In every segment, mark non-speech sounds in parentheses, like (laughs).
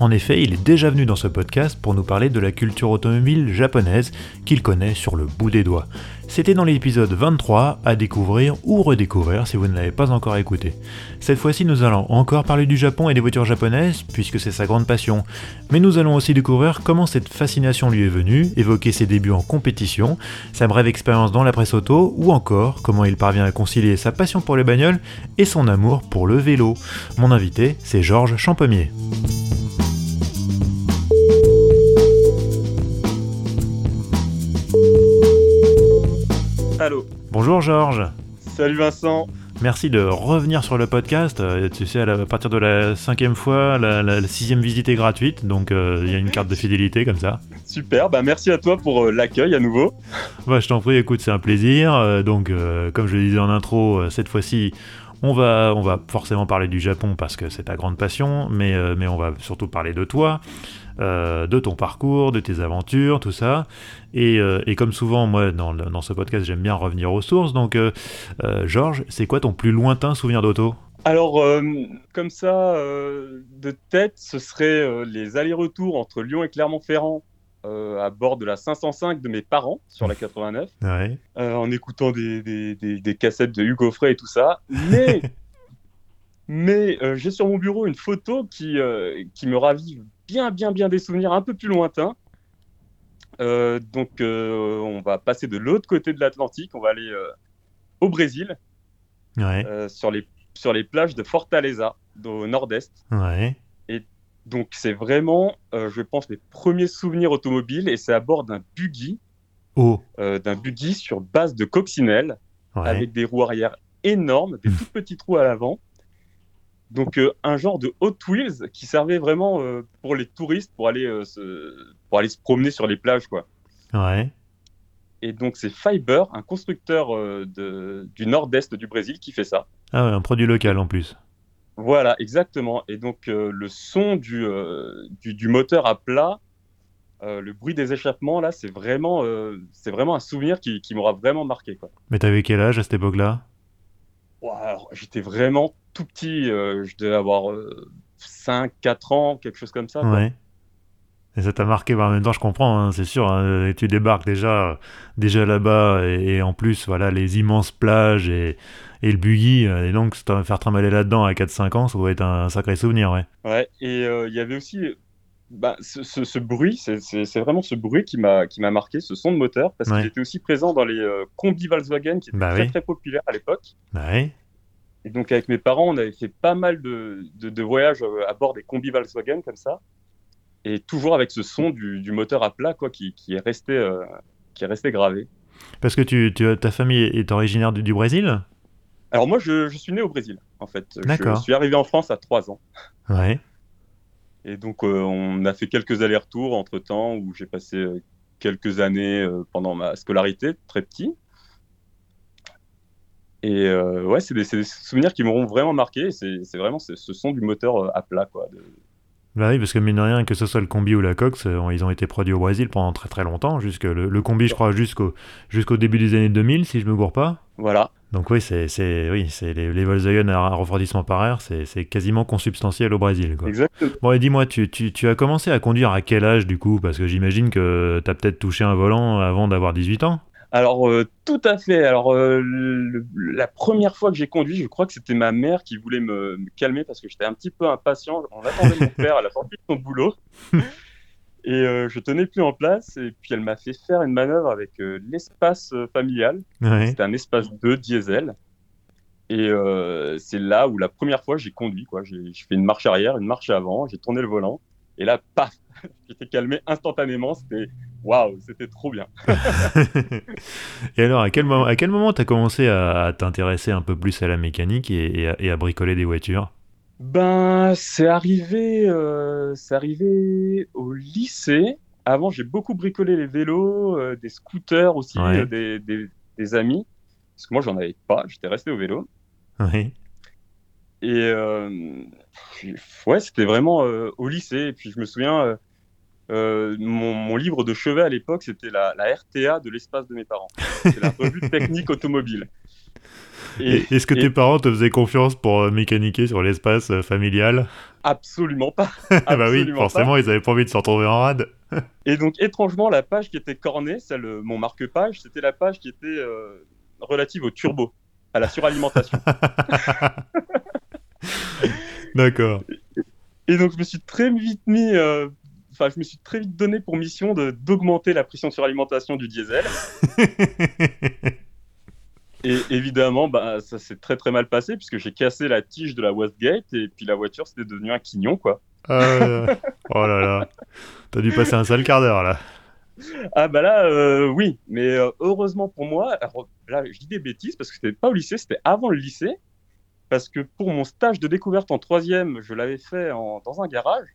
en effet, il est déjà venu dans ce podcast pour nous parler de la culture automobile japonaise qu'il connaît sur le bout des doigts. C'était dans l'épisode 23 à découvrir ou redécouvrir si vous ne l'avez pas encore écouté. Cette fois-ci, nous allons encore parler du Japon et des voitures japonaises, puisque c'est sa grande passion. Mais nous allons aussi découvrir comment cette fascination lui est venue, évoquer ses débuts en compétition, sa brève expérience dans la presse auto, ou encore comment il parvient à concilier sa passion pour les bagnoles et son amour pour le vélo. Mon invité, c'est Georges Champemier. Allô. Bonjour Georges. Salut Vincent. Merci de revenir sur le podcast. Euh, tu sais, à partir de la cinquième fois, la, sixième visite est gratuite, donc euh, il y a une carte de fidélité comme ça. Super, bah merci à toi pour euh, l'accueil à nouveau. (laughs) Bah, je t'en prie, écoute, c'est un plaisir. donc, comme je le disais en intro, cette fois-ci, on va, on va forcément parler du Japon parce que c'est ta grande passion, mais, mais on va surtout parler de toi. Euh, de ton parcours, de tes aventures, tout ça. Et, euh, comme souvent, moi, dans, ce podcast, j'aime bien revenir aux sources. Donc, euh, Georges, c'est quoi ton plus lointain souvenir d'auto? Alors, comme ça, de tête, ce serait les allers-retours entre Lyon et Clermont-Ferrand à bord de la 505 de mes parents sur la 89, en écoutant des, cassettes de Hugo Frey et tout ça. Mais, (laughs) mais j'ai sur mon bureau une photo qui, qui me ravive bien, bien, bien des souvenirs un peu plus lointains. Euh, donc, euh, on va passer de l'autre côté de l'Atlantique. On va aller euh, au Brésil, sur, les, sur les plages de Fortaleza, au nord-est. Et donc, c'est vraiment, je pense, les premiers souvenirs automobiles. Et c'est à bord d'un buggy, oh. d'un buggy sur base de coccinelle, avec des roues arrière énormes, des tout petits trous à l'avant. Donc euh, un genre de Hot Wheels qui servait vraiment euh, pour les touristes pour aller euh, se pour aller se promener sur les plages quoi. Ouais. Et donc c'est Fiber, un constructeur de, du nord-est du Brésil qui fait ça. Ah ouais, un produit local en plus. Voilà, exactement. Et donc le son du, du, du, moteur à plat, le bruit des échappements là, c'est vraiment c'est vraiment un souvenir qui, qui m'aura vraiment marqué quoi. Mais t'avais quel âge à cette époque-là? J'étais vraiment tout petit, euh, je devais avoir 5, euh, 4 ans, quelque chose comme ça. Ouais. Et ça t'a marqué, bah, en même temps je comprends, hein, c'est sûr, hein, tu débarques déjà, déjà là-bas, et, en plus, voilà, les immenses plages et, et le buggy, euh, et donc faire trimballer là-dedans à 4-5 ans, ça doit être un sacré souvenir, ouais. Ouais, et il y avait aussi bah, ce, ce, bruit, c'est vraiment ce bruit qui m'a marqué, ce son de moteur, parce qu'il était aussi présent dans les combis Volkswagen qui étaient bah très très populaires à l'époque. Bah. Et donc avec mes parents, on avait fait pas mal de, de, voyages euh, à bord des combis Volkswagen comme ça, et toujours avec ce son du, du moteur à plat quoi, qui, qui est resté, euh, qui est resté gravé. Parce que tu, tu, ta famille est originaire du, du Brésil? Alors moi, je, je, suis né au Brésil, en fait. Je suis arrivé en France à 3 ans. Ouais. Et donc euh, on a fait quelques allers-retours entre-temps, où j'ai passé quelques années pendant ma scolarité, très petit. Et euh, ouais, c'est des, des, souvenirs qui m'auront vraiment marqué. C'est vraiment ce son du moteur euh, à plat, quoi. Bah oui, parce que mine de rien, que ce soit le combi ou la Cox, euh, ils ont été produits au Brésil pendant très très longtemps. Jusque le, combi, je crois, jusqu'au jusqu'au début des années 2000, si je me gourre pas. Voilà. Donc oui, c'est oui, les, les Volkswagen à refroidissement par air, c'est quasiment consubstantiel au Brésil. Quoi. Exactement. Bon, et dis-moi, tu, tu, tu, as commencé à conduire à quel âge du coup? Parce que j'imagine que tu as peut-être touché un volant avant d'avoir 18 ans alors, euh, tout à fait. Alors, euh, la première fois que j'ai conduit, je crois que c'était ma mère qui voulait me, calmer parce que j'étais un petit peu impatient. On attendait mon (laughs) père à la sortie de son boulot. Et euh, je tenais plus en place. Et puis, elle m'a fait faire une manœuvre avec l'espace familial. C'était un espace 2 diesel. Et c'est là où la première fois j'ai conduit. J'ai fait une marche arrière, une marche avant, j'ai tourné le volant. Et là, paf, (laughs) j'étais calmé instantanément. C'était waouh, c'était trop bien. (laughs) et alors, à quel moment, à tu as commencé à, t'intéresser un peu plus à la mécanique et, à, bricoler des voitures? Ben, c'est arrivé, euh, c'est arrivé au lycée. Avant, j'ai beaucoup bricolé les vélos, euh, des scooters aussi, euh, des, des, amis. Parce que moi, j'en avais pas, j'étais resté au vélo. Oui. Et ouais, c'était vraiment au lycée. Et puis, je me souviens, mon, livre de chevet à l'époque, c'était la, la, RTA de l'espace de mes parents. C'est la revue technique automobile. Est-ce que tes parents te faisaient confiance pour euh, mécaniquer sur l'espace euh, familial? Absolument pas. (laughs) Ah bah oui, forcément, ils avaient pas envie de se retrouver en rade. (laughs) et donc, étrangement, la page qui était cornée, celle, mon marque-page, c'était la page qui était euh, relative au turbo, à la suralimentation. (laughs) D'accord. Et donc, je me suis très vite mis. Enfin, je me suis très vite donné pour mission d'augmenter la pression sur alimentation du diesel. Et évidemment, bah, ça s'est très très mal passé puisque j'ai cassé la tige de la Westgate et puis la voiture c'était devenu un quignon quoi. Ah, oh là là, t'as dû passer un sale quart d'heure là. Ah bah là, euh, oui, mais euh, heureusement pour moi, là je dis des bêtises parce que c'était pas au lycée, c'était avant le lycée, parce que pour mon stage de découverte en troisième, je l'avais fait dans un garage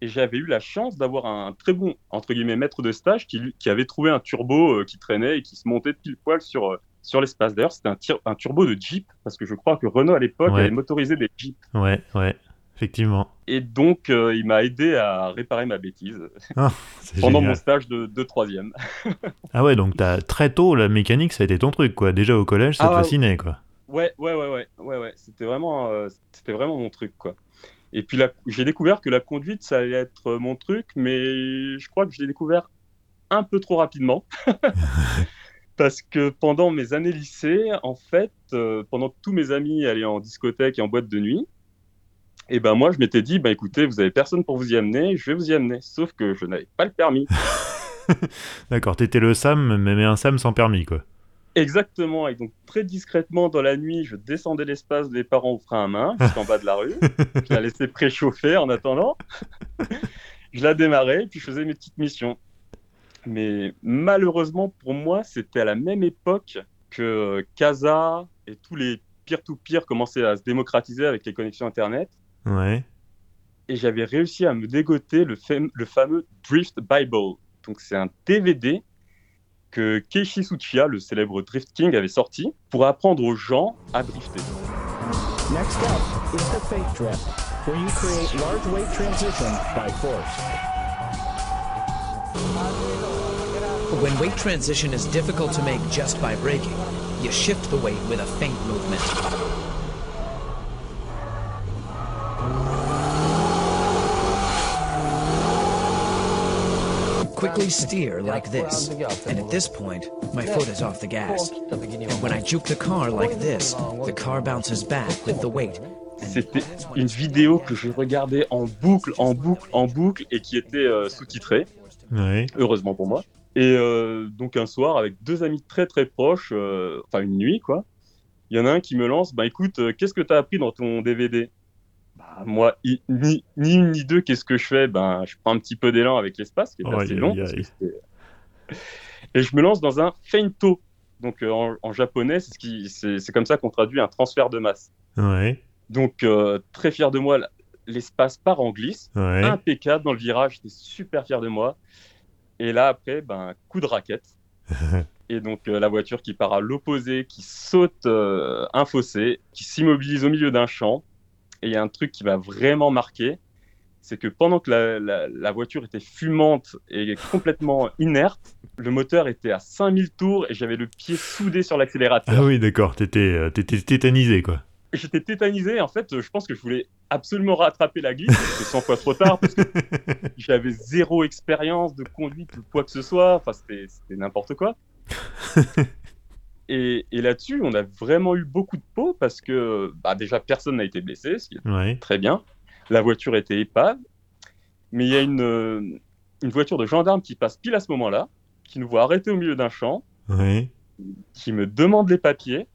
et j'avais eu la chance d'avoir un très bon entre guillemets maître de stage qui, qui avait trouvé un turbo euh, qui traînait et qui se montait pile poil sur sur l'espace. D'ailleurs, c'était un, un, turbo de Jeep, parce que je crois que Renault à l'époque avait motorisé des Jeeps. Ouais, ouais, effectivement. Et donc, euh, il m'a aidé à réparer ma bêtise (laughs) ah, pendant mon stage de, de troisième. (laughs) ah ouais, donc as, très tôt, la mécanique, ça a été ton truc, quoi. Déjà au collège, ça te ah fascinait, quoi. Ouais, ouais, ouais, ouais, ouais, ouais. C'était vraiment, euh, c'était vraiment mon truc, quoi. Et puis j'ai découvert que la conduite, ça allait être mon truc, mais je crois que je l'ai découvert un peu trop rapidement. (laughs) Parce que pendant mes années lycée, en fait, euh, pendant que tous mes amis allaient en discothèque et en boîte de nuit, et ben moi je m'étais dit, bah écoutez, vous avez personne pour vous y amener, je vais vous y amener. Sauf que je n'avais pas le permis. (laughs) D'accord, t'étais le Sam, mais un Sam sans permis, quoi. Exactement, et donc très discrètement dans la nuit, je descendais l'espace des parents au frein à main, (laughs) jusqu'en bas de la rue. Je la laissais préchauffer en attendant. (laughs) je la démarrais, puis je faisais mes petites missions. Mais malheureusement pour moi, c'était à la même époque que Casa et tous les peer-to-peer commençaient à se démocratiser avec les connexions Internet. Ouais. Et j'avais réussi à me dégoter le, le fameux Drift Bible. Donc c'est un DVD que Keishi Tsuchiya, le célèbre Drift King, avait sorti pour apprendre aux gens à drifter. Next up is the fake drift, where you create large weight transition by force. When weight transition is difficult to make just by braking, you shift the weight with a feint movement. Quickly steer like this, and at this point, my foot is off the gas. And when I juke the car like this, the car bounces back with the weight C'était une vidéo que je regardais en boucle, en boucle, en boucle et qui était euh, sous-titrée. Ouais. Heureusement pour moi. Et euh, donc un soir, avec deux amis très très proches, euh, enfin une nuit quoi, il y en a un qui me lance, bah écoute, euh, qu'est-ce que tu as appris dans ton DVD bah, Moi, ni, une ni deux, qu'est-ce que je fais? Ben, je prends un petit peu d'élan avec l'espace, qui est assez long. et je me lance dans un feinto. Donc en, japonais, c'est comme ça qu'on traduit un transfert de masse. Ouais. Donc très fier de moi, l'espace part en glisse, impeccable dans le virage, j'étais super fier de moi. Et là, après, ben, coup de raquette. (laughs) et donc, euh, la voiture qui part à l'opposé, qui saute euh, un fossé, qui s'immobilise au milieu d'un champ. Et il y a un truc qui va vraiment marquer c'est que pendant que la, voiture était fumante et complètement (laughs) inerte, le moteur était à 5000 tours et j'avais le pied soudé sur l'accélérateur. Ah oui, d'accord, t'étais euh, tétanisé, quoi j'étais tétanisé. En fait, je pense que je voulais absolument rattraper la glisse. C'était 100 fois trop tard parce que (laughs) j'avais zéro expérience de conduite ou quoi que ce soit. Enfin, c'était n'importe quoi. (laughs) Et, là-dessus, on a vraiment eu beaucoup de peau parce que bah, déjà, personne n'a été blessé, ce qui est très bien. La voiture était épave. Mais il y a une, une voiture de gendarme qui passe pile à ce moment-là, qui nous voit arrêter au milieu d'un champ, qui me demande les papiers.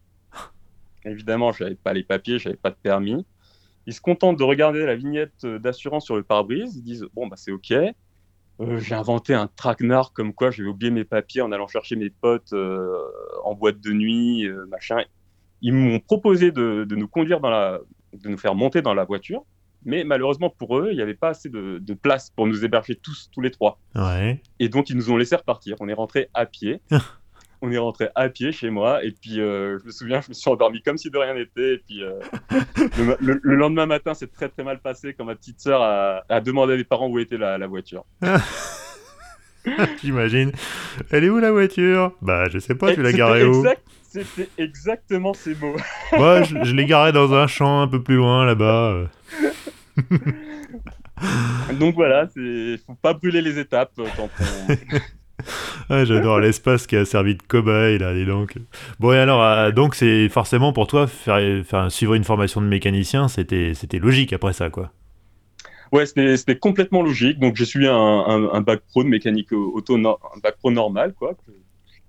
Évidemment, je n'avais pas les papiers, je n'avais pas de permis. Ils se contentent de regarder la vignette d'assurance sur le pare-brise. Ils disent Bon, bah, c'est OK. Euh, j'ai inventé un traquenard comme quoi j'avais oublié mes papiers en allant chercher mes potes euh, en boîte de nuit, euh, machin. Ils m'ont proposé de, nous conduire dans la, de nous faire monter dans la voiture. Mais malheureusement pour eux, il n'y avait pas assez de, place pour nous héberger tous, tous les trois. Et donc, ils nous ont laissé repartir. On est rentré à pied. (laughs) on est rentré à pied chez moi. Et puis, euh, je me souviens, je me suis endormi comme si de rien n'était. Et puis, euh, (laughs) le, lendemain matin, c'est très très mal passé quand ma petite sœur a, demandé à mes parents où était la, voiture. (laughs) J'imagine. Elle est où la voiture? Bah, je sais pas, tu l'as garée où? C'était exactement ces mots. (laughs) Moi, je, je l'ai garée dans un champ un peu plus loin là-bas. Donc voilà, il faut pas brûler les étapes euh, quand on... j'adore l'espace qui a servi de cobaye là, dis donc. Bon et alors, euh, donc c'est forcément pour toi faire, faire, suivre une formation de mécanicien, c'était c'était logique après ça quoi. Ouais, c'était complètement logique. Donc j'ai suivi un, un, bac pro de mécanique auto, un bac pro normal quoi,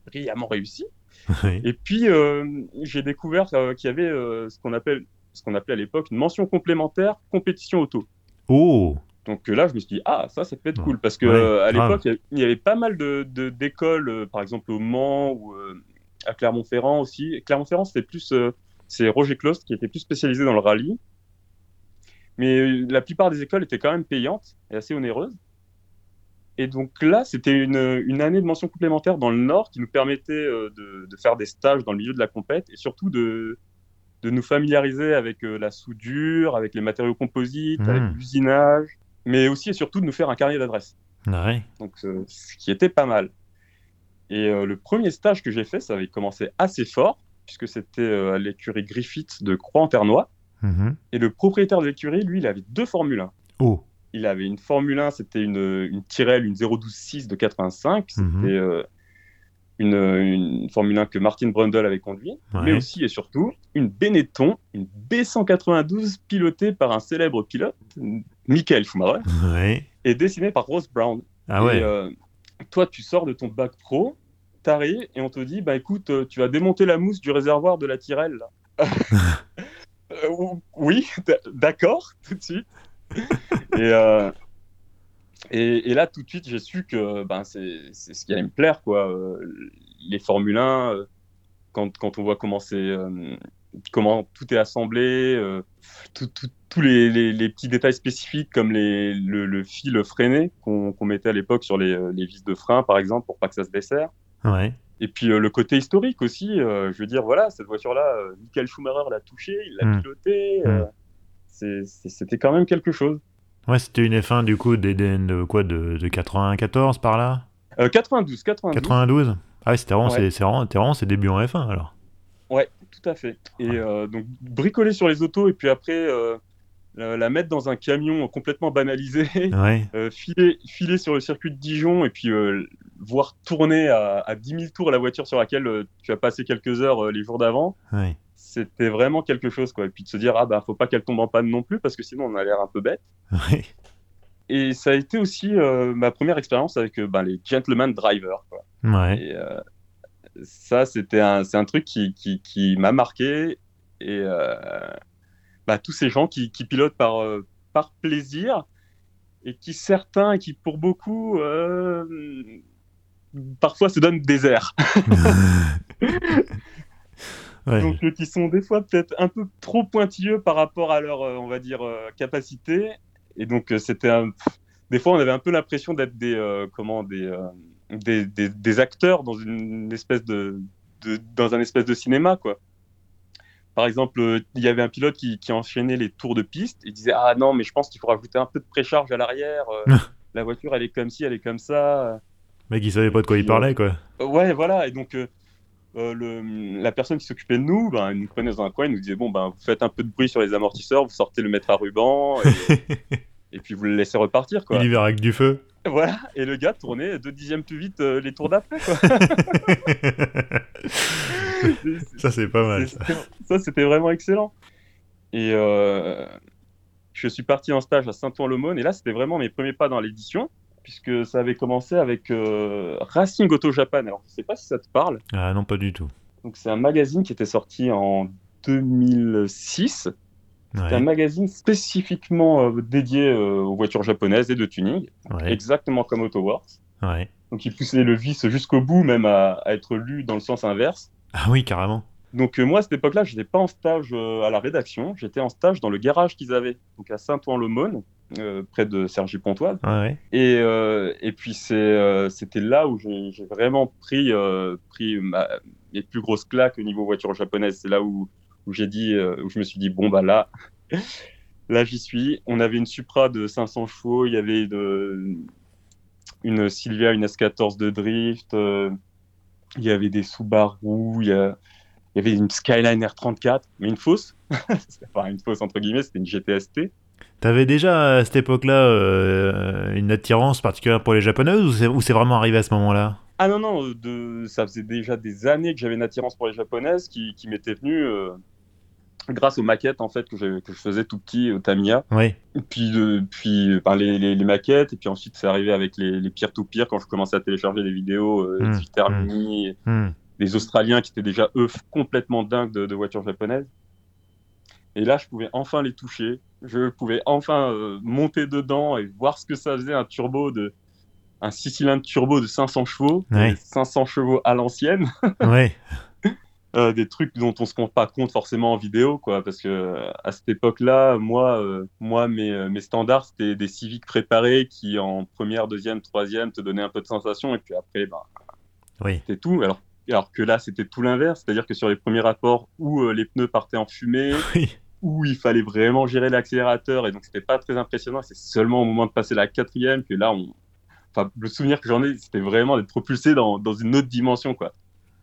brillamment réussi. (laughs) Et puis euh, j'ai découvert qu'il y avait ce qu'on appelle ce qu'on appelait à l'époque une mention complémentaire compétition auto. Oh donc euh, là, je me suis dit, ah, ça, ça peut être cool. Parce que euh, à l'époque, il y avait pas mal d'écoles, de, euh, par exemple au Mans ou à Clermont-Ferrand aussi. Clermont-Ferrand, c'était plus. c'est Roger Clost qui était plus spécialisé dans le rallye. Mais la plupart des écoles étaient quand même payantes et assez onéreuses. Et donc là, c'était une, une, année de mention complémentaire dans le Nord qui nous permettait de, de, faire des stages dans le milieu de la compète et surtout de, de nous familiariser avec euh, la soudure, avec les matériaux composites, avec hmm. l'usinage, mais aussi et surtout de nous faire un carnet d'adresses. Donc, euh, ce qui était pas mal. Et euh, le premier stage que j'ai fait, ça avait commencé assez fort, puisque c'était à l'écurie Griffith de Croix-en-Ternois. Mhm. Et le propriétaire de l'écurie, lui, il avait deux Formule 1. Oh. Il avait une Formule 1, c'était une, une Tyrrell, une 012.6 de 85. Mhm. C'était une, Formule 1 que Martin Brundle avait conduit, mais aussi et surtout une Benetton, une B192 pilotée par un célèbre pilote, Michael Schumacher, et dessinée par Ross Brown. Ah ouais. Euh, toi, tu sors de ton bac pro, t'arrives et on te dit, bah écoute, euh, tu vas démonter la mousse du réservoir de la Tyrrell. (laughs) Euh, oui, d'accord, tout de suite. et, et, là, tout de suite, j'ai su que ben, c'est ce qui allait me plaire. Quoi. Euh, les Formule 1, euh, quand, quand on voit comment, euh, comment tout est assemblé, tous les, les, petits détails spécifiques comme les, le, fil freiné qu'on mettait à l'époque sur les, les, vis de frein, par exemple, pour pas que ça se desserre. Ouais. Et puis le côté historique aussi, je veux dire, voilà, cette voiture-là, Michael Schumacher l'a touchée, il l'a mm. pilotée. Mm. C'était quand même quelque chose. Ouais, c'était une F1 du coup de, quoi de, de 94 par là? 92, 92. 92 Ah ouais, c'était vraiment, c'est, vraiment, ses débuts en F1 alors. Ouais, tout à fait. Et euh, donc bricoler sur les autos et puis après euh, la, mettre dans un camion complètement banalisé, (laughs) euh, filer, filer, sur le circuit de Dijon et puis voir tourner à, à 10 000 tours la voiture sur laquelle tu as passé quelques heures les jours d'avant. Ouais c'était vraiment quelque chose, quoi. Et puis de se dire, ah bah, faut pas qu'elle tombe en panne non plus, parce que sinon on a l'air un peu bête. Et ça a été aussi euh, ma première expérience avec euh, bah, les gentleman drivers, quoi. Ouais. Et, euh, ça, c'était un, c'est un truc qui, qui, qui m'a marqué. Et bah, tous ces gens qui, qui pilotent par, par plaisir, et qui certains, et qui pour beaucoup, parfois se donnent des airs. (laughs) (laughs) Donc, euh, qui sont des fois peut-être un peu trop pointilleux par rapport à leur, euh, on va dire, euh, capacité. Et donc, c'était un... Des fois, on avait un peu l'impression d'être des, comment, des, des, des, acteurs dans une espèce de, de, dans un espèce de cinéma, quoi. Par exemple, il y avait un pilote qui, qui, enchaînait les tours de piste et disait Ah non, mais je pense qu'il faut rajouter un peu de précharge à l'arrière. (laughs) la voiture, elle est comme ci, elle est comme ça. Mec, il savait pas de quoi il parlait, quoi. ouais, voilà. Et donc, euh, le, la personne qui s'occupait de nous, ben, elle nous prenait dans un coin, elle nous disait bon ben vous faites un peu de bruit sur les amortisseurs, vous sortez le mètre à ruban (laughs) et, puis vous le laissez repartir quoi. Il y avec du feu. Voilà, et le gars tournait deux dixièmes plus vite euh, les tours d'après quoi. (laughs) ça c'est pas mal. Ça, c'était vraiment excellent. Et euh, je suis parti en stage à Saint-Ouen-l'Aumône et là c'était vraiment mes premiers pas dans l'édition puisque ça avait commencé avec euh, Racing Auto Japan. Alors, je ne sais pas si ça te parle. Ah non, pas du tout. Donc, c'est un magazine qui était sorti en 2006. C'est un magazine spécifiquement euh, dédié euh, aux voitures japonaises et de tuning, exactement comme AutoWorks. Ouais. Donc, il poussait le vice jusqu'au bout, même à, être lu dans le sens inverse. Ah oui, carrément. Donc moi, à cette époque-là, je n'étais pas en stage à la rédaction, j'étais en stage dans le garage qu'ils avaient, donc à Saint-Ouen-le-Maune, près de Sergi Pontoise. Et, et puis c'était là où j'ai vraiment pris, pris ma, mes plus grosses claques au niveau voiture japonaise. C'est là où, où j'ai dit, où je me suis dit, bon, bah là, (laughs) là j'y suis. On avait une Supra de 500 chevaux, il y avait de, une Silvia, une S14 de drift, il y avait des Subaru, il y, a, il y avait une Skyline R34, mais une fausse. (laughs) enfin, une fausse entre guillemets, c'était une GTST. T'avais déjà à cette époque-là euh, une attirance particulière pour les japonaises ou c'est vraiment arrivé à ce moment-là? Ah non, non, de, ça faisait déjà des années que j'avais une attirance pour les japonaises qui, qui m'était venue euh, grâce aux maquettes en fait que, que, je faisais tout petit au Tamiya. Oui. Et puis, puis ben, les, les, maquettes, et puis ensuite c'est arrivé avec les, les peer-to-peer quand je commençais à télécharger des vidéos, euh, mmh. mmh. Les Australiens qui étaient déjà eux complètement dingues de, de voitures japonaises. Et là, je pouvais enfin les toucher. Je pouvais enfin euh, monter dedans et voir ce que ça faisait un turbo de un 6 cylindres turbo de 500 chevaux, 500 chevaux à l'ancienne. (laughs) ouais. Euh, des trucs dont on se rend pas compte forcément en vidéo, quoi, parce que euh, à cette époque-là, moi, moi, mes, mes standards c'était des Civics préparés qui en première, deuxième, troisième te donnaient un peu de sensation, et puis après, ben, oui. c'était tout. Alors, alors que là, c'était tout l'inverse, c'est-à-dire que sur les premiers rapports où les pneus partaient en fumée, (laughs) oui où il fallait vraiment gérer l'accélérateur et donc c'était pas très impressionnant. C'est seulement au moment de passer la quatrième que là, on... enfin, le souvenir que j'en ai, c'était vraiment d'être propulsé dans, dans, une autre dimension, quoi.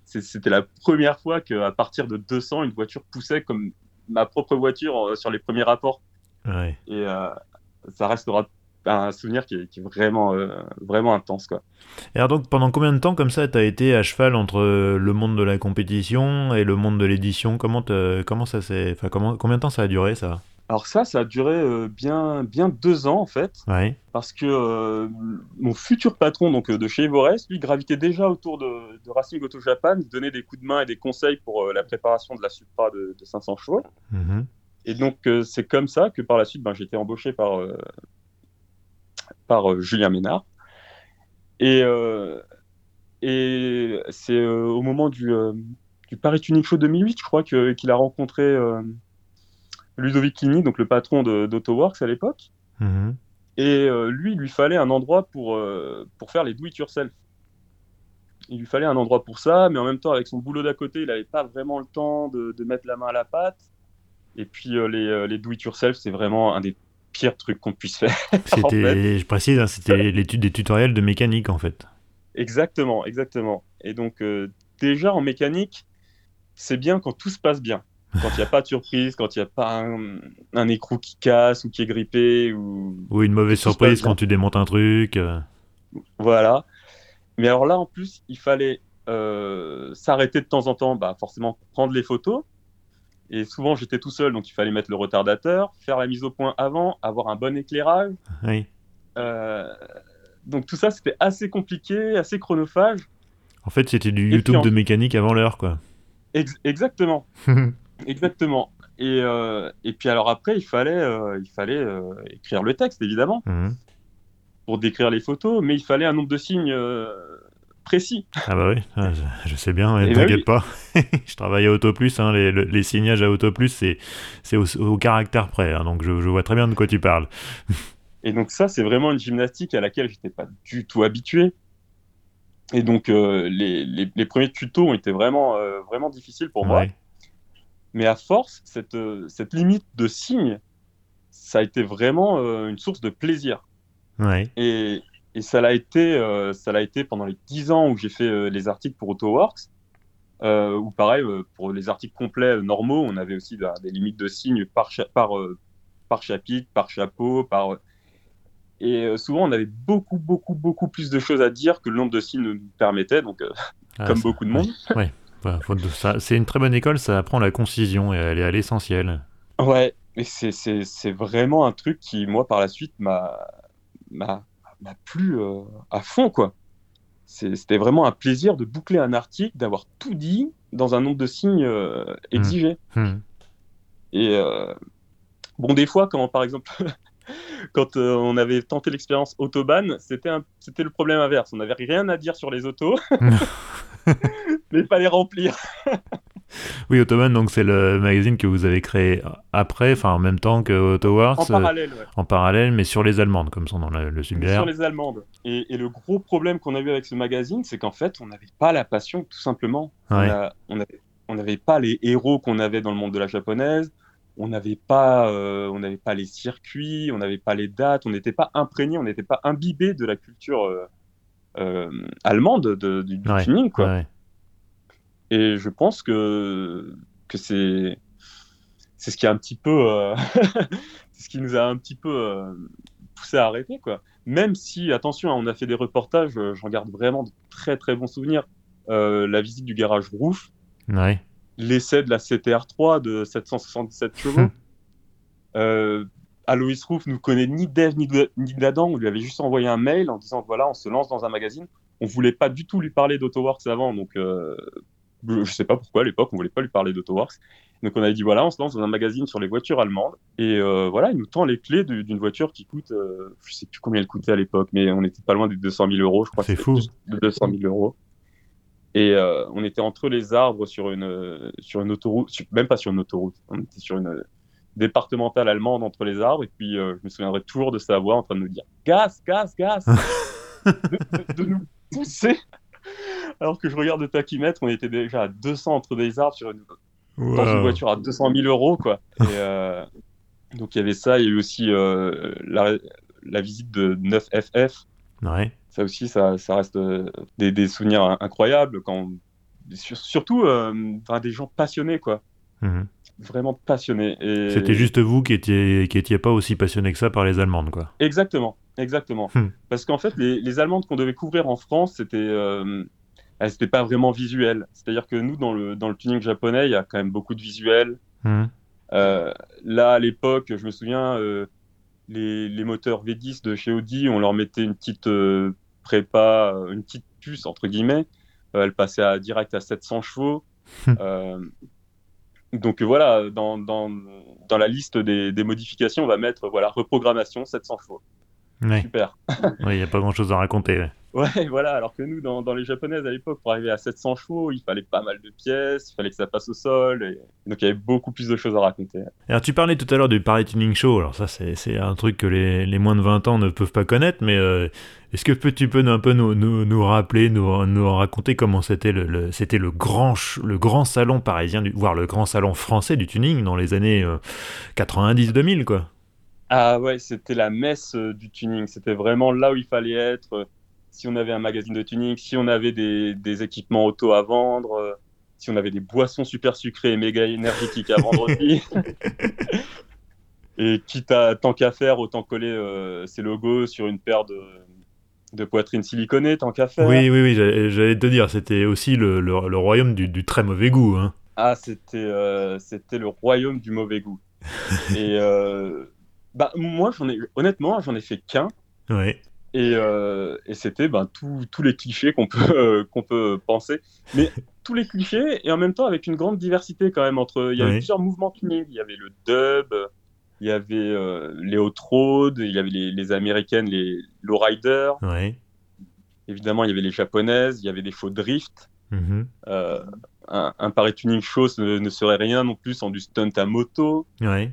C'était la première fois qu'à partir de 200, une voiture poussait comme ma propre voiture euh, sur les premiers rapports. Ouais. Et euh, ça restera un souvenir qui est, vraiment, euh, vraiment intense. Quoi. Et alors donc pendant combien de temps comme ça tu as été à cheval entre le monde de la compétition et le monde de l'édition? Comment, comment ça s'est... Enfin, comment, combien de temps ça a duré ça? Alors ça, ça a duré euh, bien, bien deux ans en fait, ouais. parce que euh, mon futur patron donc de chez Evores, lui gravitait déjà autour de, Racing Auto Japan, il donnait des coups de main et des conseils pour la préparation de la Supra de, 500 chevaux. Mm-hmm. Et donc c'est comme ça que par la suite, ben, j'ai été embauché par par euh, Julien Ménard. Et, euh, et c'est euh, au moment du, du, Paris Tuning Show 2008, je crois, qu'il a rencontré Ludovic Ligny, donc le patron d'AutoWorks à l'époque. Mhm. Et lui, il lui fallait un endroit pour, pour faire les do-it-yourself. Il lui fallait un endroit pour ça, mais en même temps, avec son boulot d'à côté, il n'avait pas vraiment le temps de, de, mettre la main à la pâte. Et puis, les, les do-it-yourself, c'est vraiment un des pire truc qu'on puisse faire. (laughs) C'était, je précise, hein, c'était l'étude des tutoriels de mécanique en fait. Exactement, exactement. Et donc euh, déjà en mécanique, c'est bien quand tout se passe bien. Quand il n'y a pas de surprise, quand il n'y a pas un, un, écrou qui casse ou qui est grippé. Ou, ou une mauvaise surprise quand tu démontes un truc. Euh. Voilà. Mais alors là, en plus, il fallait euh, s'arrêter de temps en temps, bah, forcément prendre les photos, et souvent, j'étais tout seul, donc il fallait mettre le retardateur, faire la mise au point avant, avoir un bon éclairage. Oui. Euh, donc tout ça, c'était assez compliqué, assez chronophage. En fait, c'était du YouTube de mécanique avant l'heure, quoi. exactement. (laughs) exactement. Et, euh, et, puis alors après, il fallait, euh, il fallait écrire le texte, évidemment, mhm. pour décrire les photos, mais il fallait un nombre de signes précis. Ah bah oui, ah, je, sais bien, ne bah t'inquiète pas. (laughs) je travaille à AutoPlus, hein, les, les, signages à AutoPlus, c'est, c'est au, caractère près, hein, donc je, vois très bien de quoi tu parles. Et donc ça, c'est vraiment une gymnastique à laquelle j'étais pas du tout habitué. Et donc euh, les, les, premiers tutos ont été vraiment, euh, vraiment difficiles pour moi. Mais à force, cette, euh, cette limite de signes, ça a été vraiment une source de plaisir. Ouais. Et, et ça l'a été, euh, ça l'a été pendant les 10 ans où j'ai fait euh, les articles pour AutoWorks. Euh, ou pareil, pour les articles complets normaux, on avait aussi bah, des limites de signes par, par, par chapitre, par chapeau, par... Et souvent, on avait beaucoup, beaucoup, beaucoup plus de choses à dire que le nombre de signes nous permettait, donc ah, comme beaucoup de monde. (laughs) Ouais, c'est une très bonne école, ça apprend la concision et elle est à l'essentiel. Ouais, et c'est vraiment un truc qui, moi, par la suite, m'a m'a plu euh, à fond, quoi. C'était vraiment un plaisir de boucler un article, d'avoir tout dit dans un nombre de signes euh, exigé. Mmh. Mmh. Et euh, bon, des fois, quand par exemple, (laughs) quand on avait tenté l'expérience Autobahn, c'était c'était le problème inverse. On n'avait rien à dire sur les autos, (laughs) mais il fallait remplir. (laughs) oui, Ottoman, donc c'est le magazine que vous avez créé après, enfin en même temps que Auto Wars. En parallèle, ouais. En parallèle, mais sur les Allemandes, comme son nom le, suggère. Sur les Allemandes. Et, le gros problème qu'on a eu avec ce magazine, c'est qu'en fait, on n'avait pas la passion, tout simplement. On n'avait pas les héros qu'on avait dans le monde de la japonaise. On n'avait pas, euh, on n'avait pas les circuits, on n'avait pas les dates, on n'était pas imprégné, on n'était pas imbibé de la culture euh, euh, allemande de, du, tuning, quoi. Et je pense que, que c'est c'est ce qui a un petit peu euh, (laughs) ce qui nous a un petit peu euh, poussé à arrêter quoi. Même si attention, hein, on a fait des reportages, euh, j'en garde vraiment de très très bons souvenirs. la visite du garage Roof, l'essai de la CTR3 de 777 (laughs) chevaux. Alois Roof nous connaît ni d'Eve ni d'Adam. On lui avait juste envoyé un mail en disant voilà, on se lance dans un magazine. On voulait pas du tout lui parler d'AutoWorks avant, donc je sais pas pourquoi à l'époque on voulait pas lui parler d'AutoWorks. Donc on a dit voilà, on se lance dans un magazine sur les voitures allemandes et euh, voilà, il nous tend les clés d'une voiture qui coûte, euh, je sais plus combien elle coûtait à l'époque, mais on était pas loin des 200 000 euros, je crois. C'est fou. De 200 000 euros. Et euh, on était entre les arbres sur une sur une autoroute, même pas sur une autoroute, on était sur une départementale allemande entre les arbres et puis je me souviendrai toujours de sa voix en train de nous dire gaz, gaz, gaz, (laughs) de, nous pousser alors que je regarde le tachymètre, on était déjà à 200 entre des arbres sur une, dans une voiture à 200 000 euros, quoi. Euh, donc il y avait ça, il y a eu aussi euh, la, visite de 9FF. Ouais. Ça aussi, ça, ça reste euh, des, souvenirs incroyables, quand, surtout des gens passionnés, quoi. Mhm. Vraiment passionnés. Et... C'était juste vous qui étiez, qui étiez pas aussi passionné que ça par les Allemandes, quoi. Exactement, exactement. Hmm. Parce qu'en fait, les, les Allemandes qu'on devait couvrir en France, c'était elle c'était pas vraiment visuel. C'est-à-dire que nous, dans le, dans le tuning japonais, il y a quand même beaucoup de visuels. Hmm. Euh, là, à l'époque, je me souviens, euh, les, les, moteurs V10 de chez Audi, on leur mettait une petite euh, prépa, une petite puce, entre guillemets. elle passait à, direct à 700 chevaux. Hmm. donc voilà, dans, dans, dans, la liste des, des, modifications, on va mettre voilà, reprogrammation 700 chevaux. Super. Il n'y a pas grand chose à raconter. Ouais, (laughs) voilà. Alors que nous, dans, les japonaises à l'époque, pour arriver à 700 chevaux, il fallait pas mal de pièces, il fallait que ça passe au sol. Et... Donc il y avait beaucoup plus de choses à raconter. Alors tu parlais tout à l'heure du Paris Tuning Show. Alors ça, c'est un truc que les, les, moins de 20 ans ne peuvent pas connaître. Mais euh, est-ce que tu peux un peu nous, nous, nous rappeler, nous, nous, raconter comment c'était le, c'était le, grand, le grand salon parisien, du, voire le grand salon français du tuning dans les années 90-2000, euh, quoi? Ah ouais, c'était la messe euh, du tuning. C'était vraiment là où il fallait être si on avait un magazine de tuning, si on avait des, équipements auto à vendre, euh, si on avait des boissons super sucrées et méga énergétiques à vendre aussi. (laughs) et quitte à tant qu'à faire, autant coller euh, ces logos sur une paire de, de poitrines siliconées, tant qu'à faire. Oui, oui, oui, j'allais te dire, c'était aussi le, royaume du, très mauvais goût. Hein. Ah, c'était euh, c'était le royaume du mauvais goût. (laughs) et bah, moi, j'en ai, honnêtement, j'en ai fait qu'un. Ouais. Euh, et, c'était ben, tous les clichés qu'on peut, euh, qu'on peut penser. Mais (laughs) tous les clichés, et en même temps avec une grande diversité quand même. Entre, il y avait plusieurs mouvements tuning. Il y avait le dub, il y avait euh, les hot road, il y avait les, américaines, les lowrider. Ouais. Évidemment, il y avait les japonaises, il y avait des faux drift. Mm-hmm. un, un Paris Tuning Show ne, serait rien non plus sans du stunt à moto. Ouais.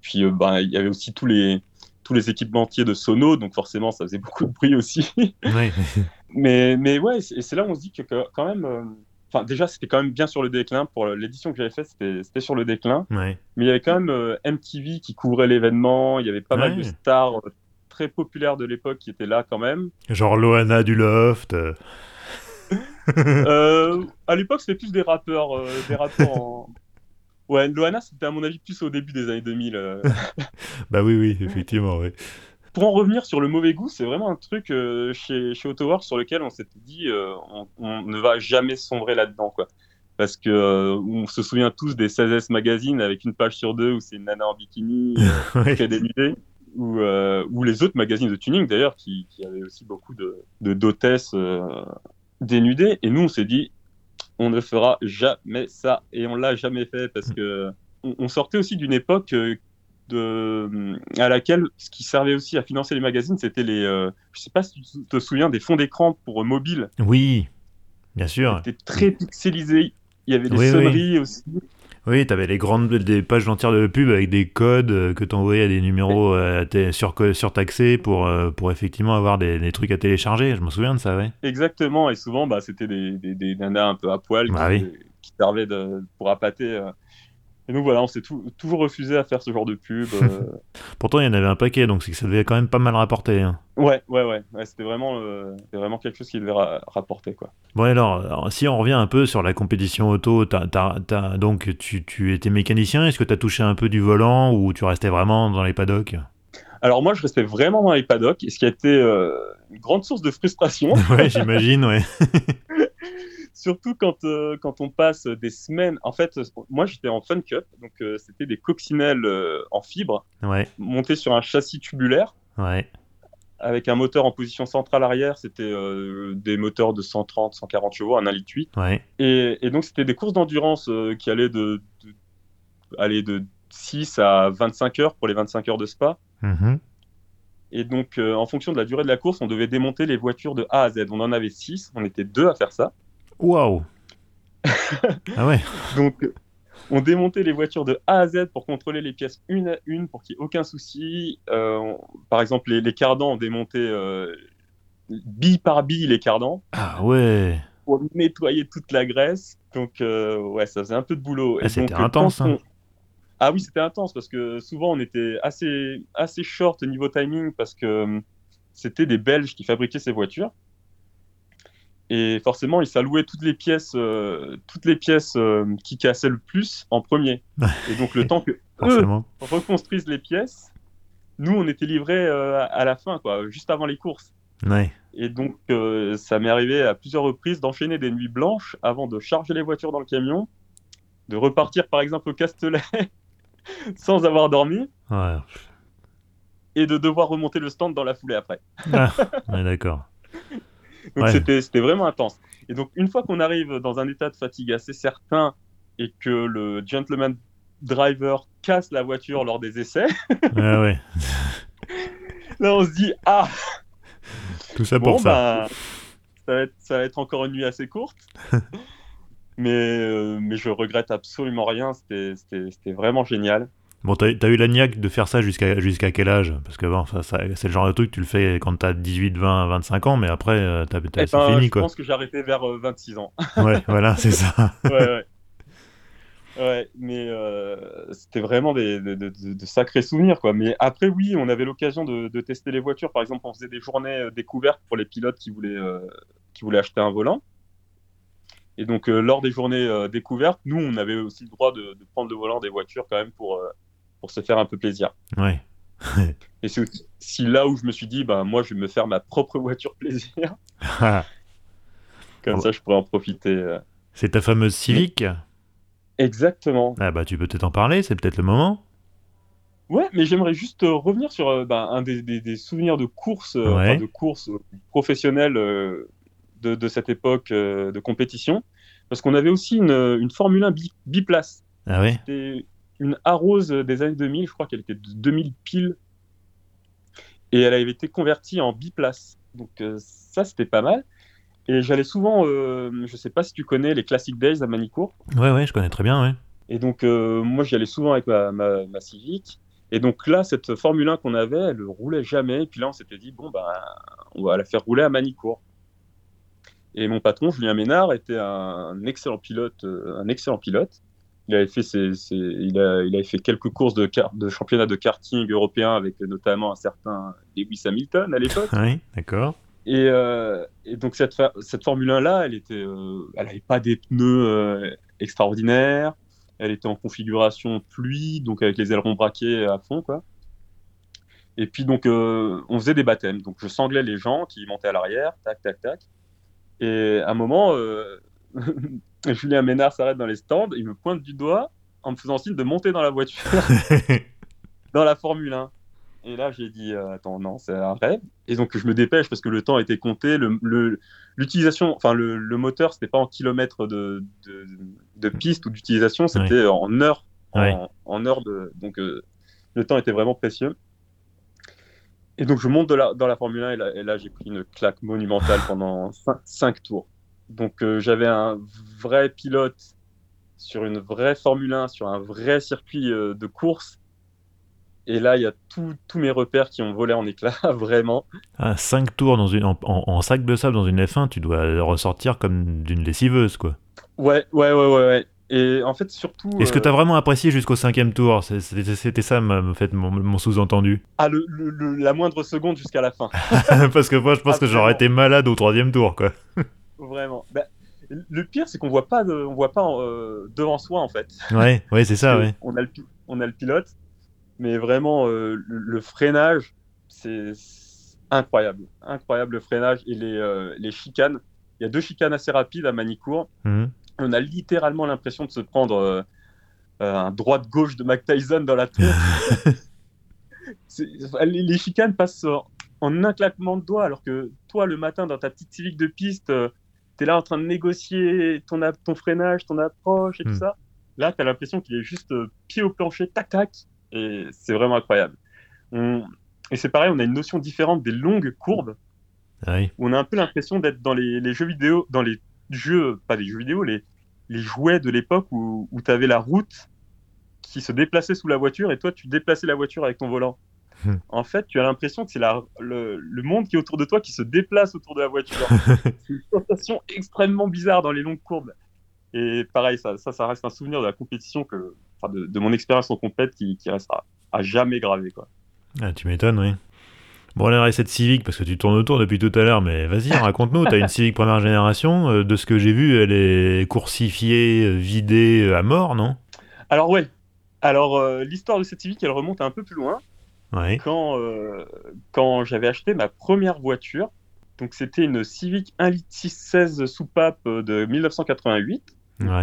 puis ben, il y avait aussi tous les, tous les équipementiers de sono, donc forcément ça faisait beaucoup de bruit aussi. (laughs) (laughs) mais, mais ouais, et c'est là où on se dit que, quand même, euh, enfin déjà c'était quand même bien sur le déclin, pour l'édition que j'avais faite c'était sur le déclin, mais il y avait quand même euh, MTV qui couvrait l'événement, il y avait pas mal de stars euh, très populaires de l'époque qui étaient là quand même. Genre Loana du Loft. (laughs) à l'époque c'était plus des rappeurs, des rappeurs en... Ouais, Loana, c'était à mon avis plus au début des années 2000. Euh. (laughs) bah oui, oui, effectivement, oui. Pour en revenir sur le mauvais goût, c'est vraiment un truc euh, chez, chez AutoWorks sur lequel on s'était dit euh, on, ne va jamais sombrer là-dedans, quoi. Parce que on se souvient tous des 16S magazines avec une page sur deux où c'est une nana en bikini (laughs) qui fait dénudée. Ou, ou les autres magazines de tuning d'ailleurs qui, qui avaient aussi beaucoup de, de d'hôtesses dénudées. Et nous, on s'est dit on ne fera jamais ça. Et on l'a jamais fait parce que on, sortait aussi d'une époque euh, de, à laquelle ce qui servait aussi à financer les magazines, c'était les. Euh, je sais pas si tu te souviens des fonds d'écran pour mobile. Oui, bien sûr. C'était très pixelisé, Il y avait des sonneries aussi. Oui, tu avais les grandes des pages entières de pub avec des codes euh, que tu envoyais à des numéros euh, sur, surtaxés pour, euh, pour effectivement avoir des, trucs à télécharger. Je me souviens de ça, ouais. Exactement, et souvent bah, c'était des, des, des, nanas un peu à poil bah qui, qui, servaient de, pour appâter et donc voilà, on s'est toujours refusé à faire ce genre de pub. (laughs) Euh. Pourtant, il y en avait un paquet, donc c'est que ça devait quand même pas mal rapporter. Hein. Ouais, ouais, ouais, c'était vraiment, euh, vraiment quelque chose qui devait rapporter. Quoi. Bon, alors, si on revient un peu sur la compétition auto, donc tu, tu, étais mécanicien, est-ce que tu as touché un peu du volant ou tu restais vraiment dans les paddocks? Alors moi, je restais vraiment dans les paddocks, ce qui a été euh, une grande source de frustration. (laughs) ouais, j'imagine, ouais. (laughs) Surtout quand, euh, quand on passe des semaines. En fait, moi j'étais en Fun Cup, donc euh, c'était des coccinelles euh, en fibre, ouais. montées sur un châssis tubulaire. Ouais. Avec un moteur en position centrale arrière, c'était des moteurs de 130, 140 chevaux, un 1 litre 8. Ouais. Et, et, donc c'était des courses d'endurance qui allaient de, aller de 6 à 25 heures pour les 25 heures de spa. Mm-hmm. Et donc, en fonction de la durée de la course, on devait démonter les voitures de A à Z. On en avait 6, on était deux à faire ça. Waouh (laughs) Ah ouais Donc, on démontait les voitures de A à Z pour contrôler les pièces une à une pour qu'il n'y ait aucun souci. Euh, par exemple, les, les, cardans, on démontait euh, bille par bille les cardans. Ah ouais Pour nettoyer toute la graisse. Donc, euh, ouais, ça faisait un peu de boulot. Ah, c'était intense. Hein. Ah oui, c'était intense parce que souvent on était assez, assez short au niveau timing parce que c'était des Belges qui fabriquaient ces voitures. Et forcément, il s'allouait toutes les pièces, euh, toutes les pièces euh, qui cassaient le plus en premier. Et donc, le temps que (laughs) eux reconstruisent les pièces, nous, on était livrés euh, à la fin, quoi, juste avant les courses. Ouais. Et donc, ça m'est arrivé à plusieurs reprises d'enchaîner des nuits blanches avant de charger les voitures dans le camion, de repartir, par exemple, au Castellet (laughs) sans avoir dormi. Ouais. Et de devoir remonter le stand dans la foulée après. ah, ouais, d'accord. Donc c'était vraiment intense. Et donc une fois qu'on arrive dans un état de fatigue assez certain et que le gentleman driver casse la voiture lors des essais, ah ouais. (laughs) là on se dit ah tout ça pour ça. Bah, ça, va être, ça va être encore une nuit assez courte. (laughs) mais, euh, mais je regrette absolument rien. C'était vraiment génial. Bon, t'as as eu la niaque de faire ça jusqu'à jusqu'à quel âge? Parce que bon, ça, c'est le genre de truc tu le fais quand t'as 18, 20, 25 ans, mais après, euh, t'as eh c'est ben, fini, quoi. Je pense que j'ai arrêté vers 26 euh, ans. (laughs) ouais, voilà, c'est ça. (laughs) ouais, ouais. Ouais, mais euh, c'était vraiment des, de, sacrés souvenirs, quoi. Mais après, oui, on avait l'occasion de, tester les voitures. Par exemple, on faisait des journées découvertes pour les pilotes qui voulaient, qui voulaient acheter un volant. Et donc, lors des journées découvertes, nous, on avait aussi le droit de, prendre le volant des voitures quand même pour pour se faire un peu plaisir. Ouais. et c'est aussi là où je me suis dit, ben, moi, je vais me faire ma propre voiture plaisir. (laughs) Comme ça, je pourrais en profiter. Euh. C'est ta fameuse Civic? Exactement. Ah bah tu peux peut-être en parler, c'est peut-être le moment. Ouais, mais j'aimerais juste euh, revenir sur euh, bah, un des, souvenirs de course, de course professionnelle de, cette époque de compétition, parce qu'on avait aussi une, une Formule 1 biplace. Ah oui une arrose des années 2000, je crois qu'elle était de 2000 piles, et elle avait été convertie en biplace. Donc euh, ça, c'était pas mal. Et j'allais souvent, euh, je sais pas si tu connais les Classic Days à Manicourt. Ouais, ouais, je connais très bien, ouais. Et donc euh, moi, j'y allais souvent avec ma, ma, Civic. Et donc là, cette Formule 1 qu'on avait, elle roulait jamais. Et puis là, on s'était dit, bon, ben, on va la faire rouler à Manicourt. Et mon patron, Julien Ménard, était un excellent pilote, un excellent pilote. Il avait fait, ses, il, a, il avait fait quelques courses de, de championnat de karting européen avec notamment un certain Lewis Hamilton à l'époque. oui, d'accord. Et, euh, et, donc cette, cette Formule 1 là, elle était, euh, elle pas des pneus euh, extraordinaires. Elle était en configuration pluie, donc avec les ailerons braqués à fond, quoi. Et puis donc on faisait des baptêmes. Donc je sanglais les gens qui montaient à l'arrière, tac, tac, tac. Et à un moment, (laughs) Julien Ménard s'arrête dans les stands, il me pointe du doigt en me faisant signe de monter dans la voiture, (laughs) dans la Formule 1. Et là, j'ai dit, euh, attends, non, c'est un rêve. Et donc, je me dépêche parce que le temps était compté. L'utilisation, le, enfin, le, le moteur, c'était pas en kilomètres de, de, piste ou d'utilisation, c'était en heures. En, heures de. Donc, euh, le temps était vraiment précieux. Et donc, je monte dans la Formule 1 et là, là j'ai pris une claque monumentale pendant 5 tours. Donc euh, j'avais un vrai pilote sur une vraie Formule 1, sur un vrai circuit de course. Et là, il y a tous mes repères qui ont volé en éclats, (laughs) vraiment. Ah, 5 tours dans une, en, sac de sable dans une F1, tu dois ressortir comme d'une lessiveuse, quoi. Ouais, ouais, ouais, ouais. ouais. Et en fait, surtout. Est-ce que tu as vraiment apprécié jusqu'au cinquième tour? C'était ça, en fait, mon, sous-entendu. Ah, le, la moindre seconde jusqu'à la fin. (laughs) Parce que moi, je pense que j'aurais été malade au troisième tour, quoi. (laughs) vraiment. Bah, le pire, c'est qu'on voit pas, on voit pas euh, devant soi, en fait. Ouais, ouais, c'est ça, ouais. On a, le, on a le pilote, mais vraiment, euh, le, freinage, c'est incroyable. Incroyable le freinage et les, euh, les chicanes. Il y a deux chicanes assez rapides à Manicourt. Mmh on a littéralement l'impression de se prendre un droit-gauche de Mac Tyson dans la tête. (laughs) les, chicanes passent en un claquement de doigts, alors que toi, le matin, dans ta petite civique de piste, tu es là en train de négocier ton, ton freinage, ton approche et tout hmm. ça. Là, tu as l'impression qu'il est juste pied au plancher, tac, tac. Et c'est vraiment incroyable. Et c'est pareil, on a une notion différente des longues courbes. Ah où on a un peu l'impression d'être dans les, les, jeux vidéo, dans les jeux, pas les jeux vidéo, les, les jouets de l'époque où, où tu avais la route qui se déplaçait sous la voiture et toi tu déplaçais la voiture avec ton volant. (laughs) En fait, tu as l'impression que c'est le, le, monde qui est autour de toi qui se déplace autour de la voiture. (laughs) c'est une sensation extrêmement bizarre dans les longues courbes. Et pareil, ça, ça, reste un souvenir de la compétition, que, de, de mon expérience en compète qui, qui restera à jamais gravé. Quoi. Ah, tu m'étonnes, oui. Bon, on aimerait cette Civic parce que tu tournes autour depuis tout à l'heure, mais vas-y, (laughs) raconte-nous. T'as une Civic première génération. Euh, de ce que j'ai vu, elle est coursifiée, euh, vidée euh, à mort, non? Alors, ouais. Alors, l'histoire de cette Civic, elle remonte un peu plus loin. Ouais. Quand, quand j'avais acheté ma première voiture, donc c'était une Civic 1 litre 616 soupape de 1988,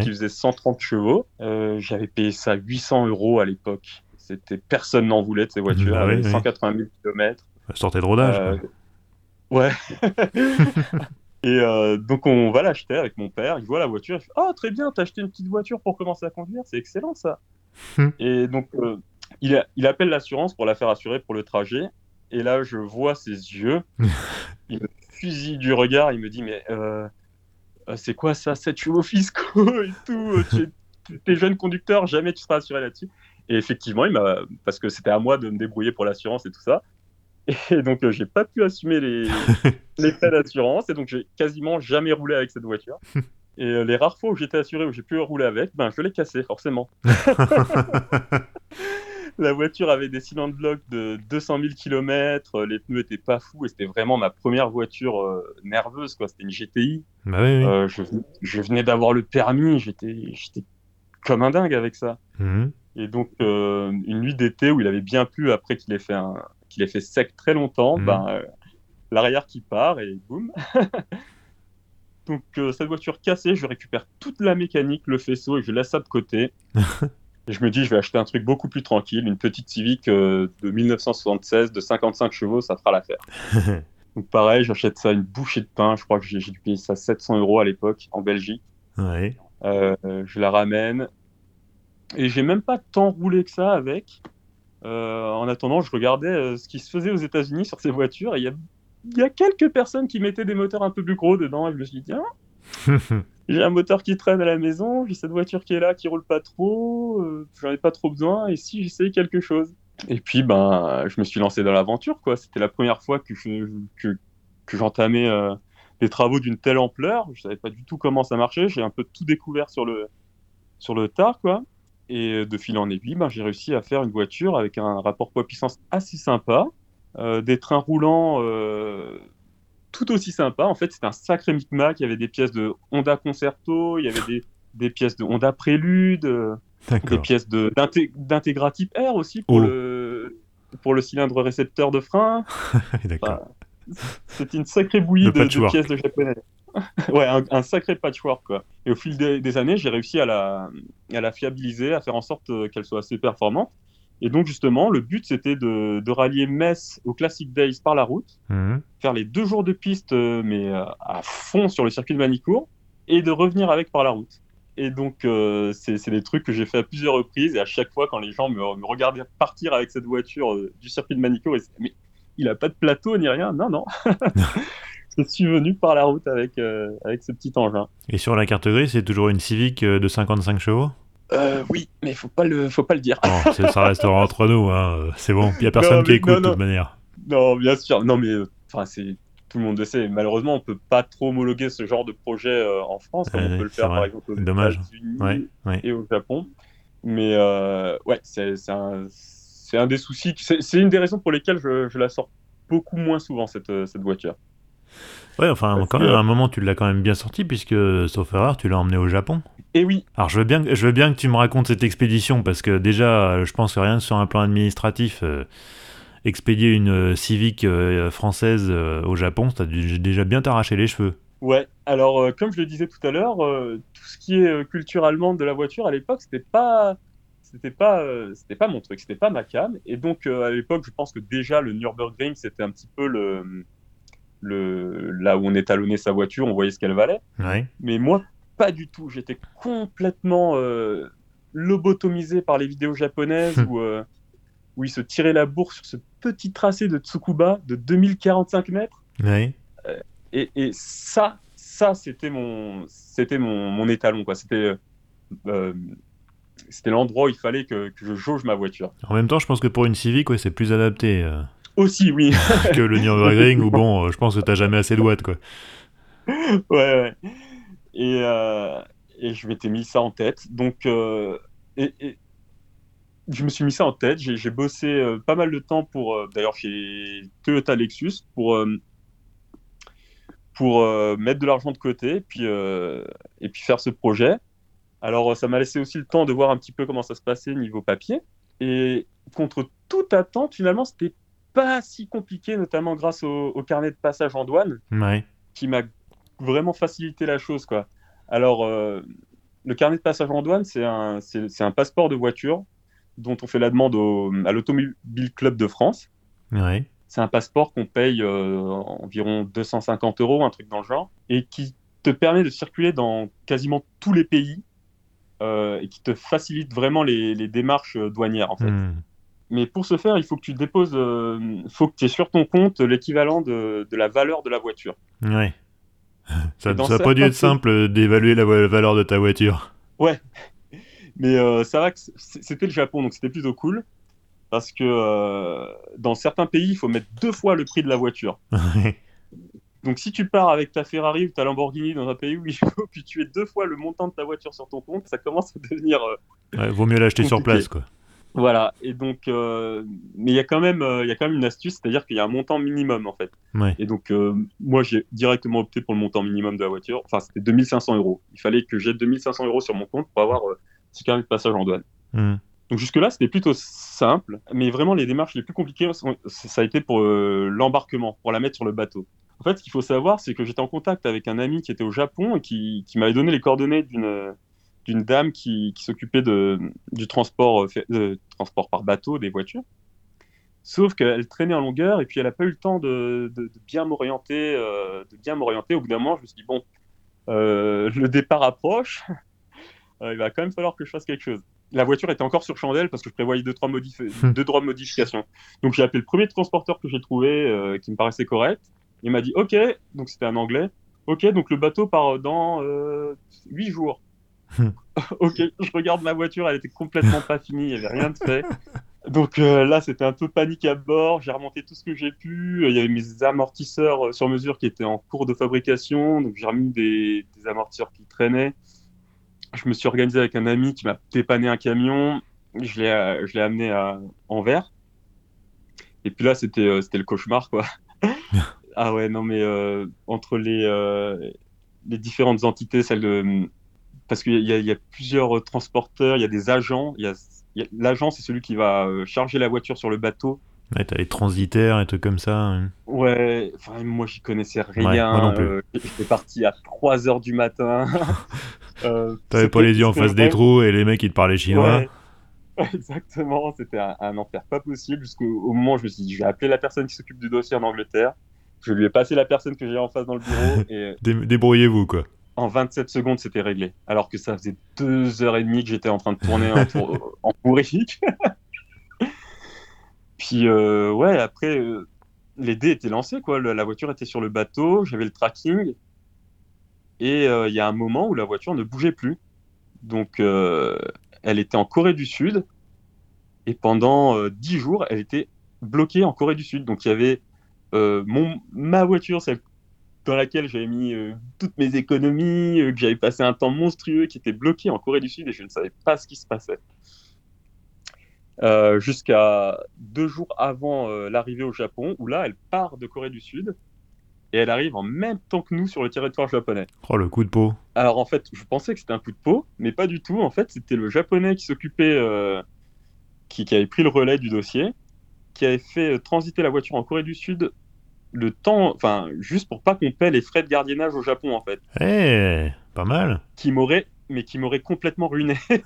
qui faisait 130 chevaux. j'avais payé ça 800 euros à l'époque. C'était personne n'en voulait de ces voitures, 180 000 km. Sortait de rodage. Euh, ouais. (laughs) et euh, donc on va l'acheter avec mon père. Il voit la voiture. Il fait Oh, très bien, t'as acheté une petite voiture pour commencer à conduire. C'est excellent ça. Hmm. et donc euh, il, il appelle l'assurance pour la faire assurer pour le trajet. Et là, je vois ses yeux. (laughs) il me fusille du regard. Il me dit Mais c'est quoi ça? 7 chevaux fiscaux et tout T'es jeune conducteur, jamais tu seras assuré là-dessus. Et effectivement, il m'a, parce que c'était à moi de me débrouiller pour l'assurance et tout ça. Et donc, euh, j'ai pas pu assumer les, (laughs) les frais d'assurance. Et donc, j'ai quasiment jamais roulé avec cette voiture. (laughs) Et euh, les rares fois où j'étais assuré, où j'ai pu rouler avec, ben, je l'ai cassé, forcément. La voiture avait des cylindres blocs de 200 000 km, les pneus étaient pas fous, et c'était vraiment ma première voiture euh, nerveuse, quoi. C'était une GTI. Bah oui, je, je, venais d'avoir le permis, j'étais comme un dingue avec ça. Mhm. Et donc, une nuit d'été où il avait bien plu après qu'il ait fait un, qu'il ait fait sec très longtemps, ben, euh, l'arrière qui part et boum. (laughs) Donc euh, cette voiture cassée, je récupère toute la mécanique, le faisceau et je laisse ça de côté. (laughs) et je me dis, je vais acheter un truc beaucoup plus tranquille, une petite Civic euh, de 1976 de 55 chevaux, ça fera l'affaire. (laughs) Donc pareil, j'achète ça une bouchée de pain, je crois que j'ai dû payer ça 700 euros à l'époque en Belgique. je la ramène et j'ai même pas tant roulé que ça avec. Euh, en attendant, je regardais euh, ce qui se faisait aux États-Unis sur ces voitures et il y a, quelques personnes qui mettaient des moteurs un peu plus gros dedans et je me suis dit, tiens, (laughs) j'ai un moteur qui traîne à la maison, j'ai cette voiture qui est là, qui roule pas trop, euh, j'en ai pas trop besoin et si j'essayais quelque chose. Et puis, ben, je me suis lancé dans l'aventure, quoi. C'était la première fois que, que, j'entamais des travaux d'une telle ampleur. Je savais pas du tout comment ça marchait. J'ai un peu tout découvert sur le, sur le tard, quoi. Et de fil en aiguille, ben, j'ai réussi à faire une voiture avec un rapport poids-puissance assez sympa, euh, des trains roulants euh, tout aussi sympas. En fait, c'était un sacré micmac. Il y avait des pièces de Honda Concerto, il y avait des, des pièces de Honda Prélude, euh, des pièces d'Integra Type R aussi pour, oh. le, pour le cylindre récepteur de frein. (laughs) D'accord. c'était une sacrée bouillie de, de, pièces de japonais. (laughs) ouais, un, sacré patchwork, quoi. Et au fil des, années, j'ai réussi à la, à la fiabiliser, à faire en sorte euh, qu'elle soit assez performante. Et donc, justement, le but, c'était de, de, rallier Metz au Classic Days par la route, mhm. faire les deux jours de piste, euh, mais euh, à fond sur le circuit de Manicourt, et de revenir avec par la route. Et donc, c'est des trucs que j'ai fait à plusieurs reprises, et à chaque fois, quand les gens me, me regardaient partir avec cette voiture du circuit de Manicourt, ils disaient, mais il n'a pas de plateau ni rien. Non, non. (laughs) (laughs) je suis venu par la route avec, euh, avec ce petit engin. Et sur la carte grise, c'est toujours une Civic euh, de 55 chevaux? Euh, oui, mais faut pas le, faut pas le dire. ça restera (laughs) entre nous, hein. c'est bon. Il y a personne qui écoute de toute manière. Non, bien sûr. Non, mais enfin, c'est tout le monde le sait. Malheureusement, on peut pas trop homologuer ce genre de projet en France, comme on peut le faire par exemple aux États-Unis et au Japon. Mais ouais, c'est un, un, des soucis. C'est une des raisons pour lesquelles je, je la sors beaucoup moins souvent cette, cette voiture. Ouais, enfin, quand même, à un moment, tu l'as quand même bien sorti, puisque, sauf erreur, tu l'as emmené au Japon. Et oui. Alors, je veux, bien, je veux bien que tu me racontes cette expédition, parce que déjà, je pense que rien que sur un plan administratif, euh, expédier une euh, Civic euh, française au Japon, ça a déjà bien t'arracher les cheveux. Ouais, alors, comme je le disais tout à l'heure, tout ce qui est culture allemande de la voiture à l'époque, c'était pas c'était pas c'était pas mon truc c'était pas ma cam et donc à l'époque je pense que déjà le Nürburgring c'était un petit peu le le, là où on étalonnait sa voiture, on voyait ce qu'elle valait. Mais moi, pas du tout. J'étais complètement euh, lobotomisé par les vidéos japonaises où, euh, où il se tirait la bourse sur ce petit tracé de Tsukuba de 2045 mètres. Euh, et, et, ça, ça c'était mon, c'était mon, mon étalon. Quoi. C'était, c'était l'endroit où il fallait que, que, je jauge ma voiture. En même temps, je pense que pour une Civic, ouais, c'est plus adapté. Aussi, oui. (laughs) que le Nürburgring, où bon, euh, je pense que t'as jamais assez de watts, quoi. Ouais, ouais. Et, euh, et je m'étais mis ça en tête. Donc, euh, et, je me suis mis ça en tête. J'ai bossé pas mal de temps pour, d'ailleurs, chez Toyota Lexus, pour, pour mettre de l'argent de côté et puis, et puis faire ce projet. Alors, ça m'a laissé aussi le temps de voir un petit peu comment ça se passait niveau papier. Et contre toute attente, finalement, c'était pas si compliqué, notamment grâce au, carnet de passage en douane, qui m'a vraiment facilité la chose. Quoi. Alors, euh, le carnet de passage en douane, c'est un, c'est, un passeport de voiture dont on fait la demande à l'Automobile Club de France. C'est un passeport qu'on paye euh, environ 250 euros, un truc dans le genre, et qui te permet de circuler dans quasiment tous les pays euh, et qui te facilite vraiment les, démarches douanières, en fait. Hmm. Mais pour ce faire, il faut que tu déposes, euh, faut que tu aies sur ton compte l'équivalent de, de, la valeur de la voiture. Ouais. Ça n'a pas dû être simple d'évaluer la valeur de ta voiture. Ouais. (laughs) Mais euh, ça va que c'était le Japon, donc c'était plutôt cool. Parce que euh, dans certains pays, il faut mettre deux fois le prix de la voiture. (laughs) donc si tu pars avec ta Ferrari ou ta Lamborghini dans un pays où il faut que tu aies deux fois le montant de ta voiture sur ton compte, ça commence à devenir. ouais, vaut mieux l'acheter sur place, quoi. Voilà, et donc, euh, mais il y, a quand même, euh, il y a quand même une astuce, c'est-à-dire qu'il y a un montant minimum en fait. Et donc, euh, moi j'ai directement opté pour le montant minimum de la voiture, enfin c'était 2500 euros. Il fallait que j'ai 2500 euros sur mon compte pour avoir ce carnet de passage en douane. Hmm. Donc jusque-là c'était plutôt simple, mais vraiment les démarches les plus compliquées, ça a été pour l'embarquement, pour la mettre sur le bateau. En fait, ce qu'il faut savoir, c'est que j'étais en contact avec un ami qui était au Japon et qui, qui m'avait donné les coordonnées d'une d'une dame qui, s'occupait de, du transport, euh, transport par bateau des voitures. Sauf qu'elle traînait en longueur et puis elle n'a pas eu le temps de, bien m'orienter. Euh, de bien m'orienter. Au bout d'un moment, je me suis dit bon, euh, le départ approche. (laughs) il va quand même falloir que je fasse quelque chose. La voiture était encore sur chandelle parce que je prévoyais deux trois, (laughs) deux, trois modifications. Donc j'ai appelé le premier transporteur que j'ai trouvé qui me paraissait correct. Il m'a dit ok, donc c'était un anglais. Ok, donc le bateau part dans huit jours. (laughs) ok, je regarde ma voiture, elle était complètement pas finie, il n'y avait rien de fait. Donc euh, là, c'était un peu panique à bord. J'ai remonté tout ce que j'ai pu. Il y avait mes amortisseurs euh, sur mesure qui étaient en cours de fabrication. Donc j'ai remis des, amortisseurs qui traînaient. Je me suis organisé avec un ami qui m'a dépanné un camion. Je l'ai, euh, amené à Anvers. Et puis là, c'était, c'était le cauchemar, quoi. (laughs) ah ouais, non, mais entre les, les différentes entités, celle de parce qu'il y, a plusieurs transporteurs, il y a des agents. L'agent, c'est celui qui va euh, charger la voiture sur le bateau. Ouais, t'as les transitaires et trucs comme ça. Hein. Ouais, enfin, moi j'y connaissais rien. Euh, j'étais parti à 3 h du matin. (laughs) euh, T'avais pas les yeux en face des trous et les mecs ils te parlaient chinois. (laughs) Exactement, c'était un, enfer pas possible jusqu'au moment où je me suis dit je vais appeler la personne qui s'occupe du dossier en Angleterre. Je lui ai passé la personne que j'ai en face dans le bureau. (laughs) et... Débrouillez-vous quoi en 27 secondes, c'était réglé. Alors que ça faisait deux heures et demie que j'étais en train de tourner en, tour, (laughs) en Puis, euh, ouais, après, euh, les dés étaient lancés, quoi. la voiture était sur le bateau, j'avais le tracking. Et il y a un moment où la voiture ne bougeait plus. Donc, elle était en Corée du Sud. Et pendant dix jours, elle était bloquée en Corée du Sud. Donc, il y avait mon, ma voiture, celle dans laquelle j'avais mis toutes mes économies, que j'avais passé un temps monstrueux, qui était bloquée en Corée du Sud et je ne savais pas ce qui se passait. Euh, jusqu'à deux jours avant euh, l'arrivée au Japon, où là, elle part de Corée du Sud et elle arrive en même temps que nous sur le territoire japonais. Oh, le coup de peau. Alors en fait, je pensais que c'était un coup de peau, mais pas du tout. En fait, c'était le japonais qui s'occupait, euh, qui, avait pris le relais du dossier, qui avait fait transiter la voiture en Corée du Sud le temps, enfin, juste pour pas qu'on paie les frais de gardiennage au Japon, en fait. Eh, pas mal. Qui m'aurait, mais qui m'aurait complètement ruiné. (laughs) (laughs)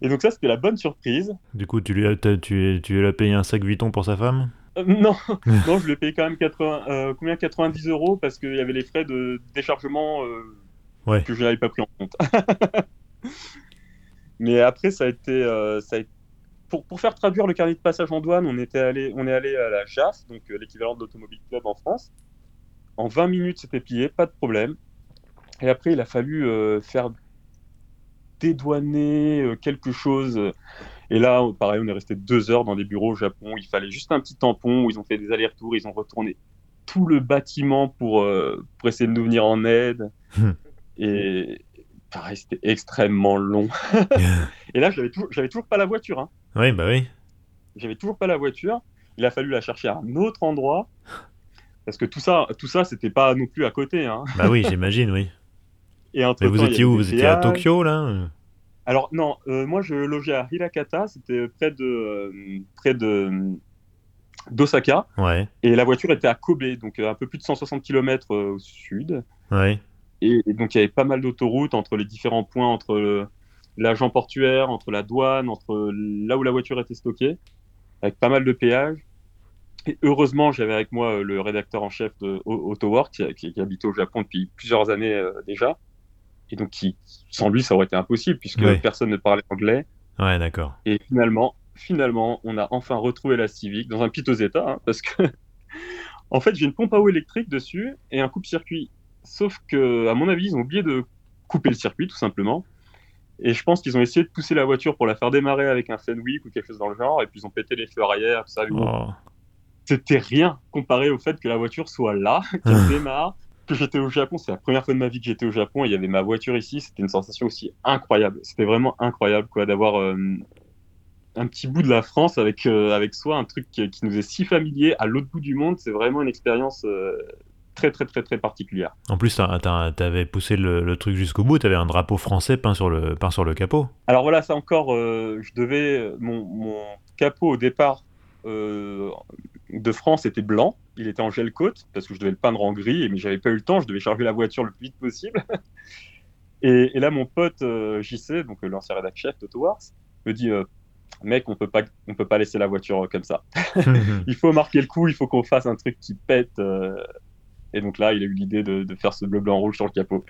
Et donc ça, c'était la bonne surprise. Du coup, tu lui as, tu, tu as payé un sac Vuitton pour sa femme? Euh, Non, (laughs) non, je lui ai payé quand même 80, euh, combien? 90 euros parce qu'il y avait les frais de déchargement euh, que je n'avais pas pris en compte. Mais après, ça a été, ça a été... Pour, pour, faire traduire le carnet de passage en douane, on, était allé, on est allé à la JAF, donc l'équivalent de l'Automobile Club en France. En 20 minutes, c'était plié, pas de problème. Et après, il a fallu faire dédouaner euh, quelque chose. Et là, pareil, on est resté deux heures dans des bureaux au Japon. Il fallait juste un petit tampon où ils ont fait des allers-retours. Ils ont retourné tout le bâtiment pour, euh, pour essayer de nous venir en aide. Hmm. Et pareil, c'était extrêmement long. (laughs) (laughs) et là, j'avais toujours, toujours pas la voiture. Hein. Oui, bah oui. J'avais toujours pas la voiture. Il a fallu la chercher à un autre endroit. Parce que tout ça, tout ça, c'était pas non plus à côté. Hein. Bah oui, j'imagine, oui. (laughs) Et Mais vous étiez où Vous étiez à Tokyo, là? Alors, non, euh, moi, je logeais à Hirakata, c'était près de, euh, près de d'Osaka. Ouais. Et la voiture était à Kobe, donc euh, un peu plus de 160 km au sud. Ouais. Et, donc, il y avait pas mal d'autoroutes entre les différents points, entre l'agent portuaire, entre la douane, entre là où la voiture était stockée, avec pas mal de péages. Et heureusement, j'avais avec moi le rédacteur en chef de AutoWork, qui, qui, habite au Japon depuis plusieurs années déjà et donc qui, sans lui, ça aurait été impossible puisque personne ne parlait anglais. Ouais, d'accord. Et finalement, finalement, on a enfin retrouvé la Civic dans un piteux état hein, parce que, (laughs) en fait, j'ai une pompe à eau électrique dessus et un coupe-circuit. Sauf que, à mon avis, ils ont oublié de couper le circuit, tout simplement. Et je pense qu'ils ont essayé de pousser la voiture pour la faire démarrer avec un Fenwick ou quelque chose dans le genre, et puis ils ont pété les feux arrière, ça. Oh. C'était rien comparé au fait que la voiture soit là, (laughs) qu'elle démarre, que j'étais au Japon. C'est la première fois de ma vie que j'étais au Japon. il y avait ma voiture ici. C'était une sensation aussi incroyable. C'était vraiment incroyable quoi d'avoir euh, un petit bout de la France avec euh, avec soi, un truc qui, nous est si familier à l'autre bout du monde. C'est vraiment une expérience. Euh, très très très très particulière. En plus, tu avais poussé le, truc jusqu'au bout, tu avais un drapeau français peint sur le, peint sur le capot. Alors voilà, ça encore, je devais, mon, mon, capot au départ de France était blanc, il était en gel coat parce que je devais le peindre en gris, mais j'avais pas eu le temps, je devais charger la voiture le plus vite possible. (laughs) et, là, mon pote euh, JC, donc euh, l'ancien rédacteur chef d'AutoWars, me dit euh, Mec, on peut pas, on peut pas laisser la voiture comme ça. (laughs) il faut marquer le coup, il faut qu'on fasse un truc qui pète. Et donc là, il a eu l'idée de, faire ce bleu, blanc, rouge sur le capot.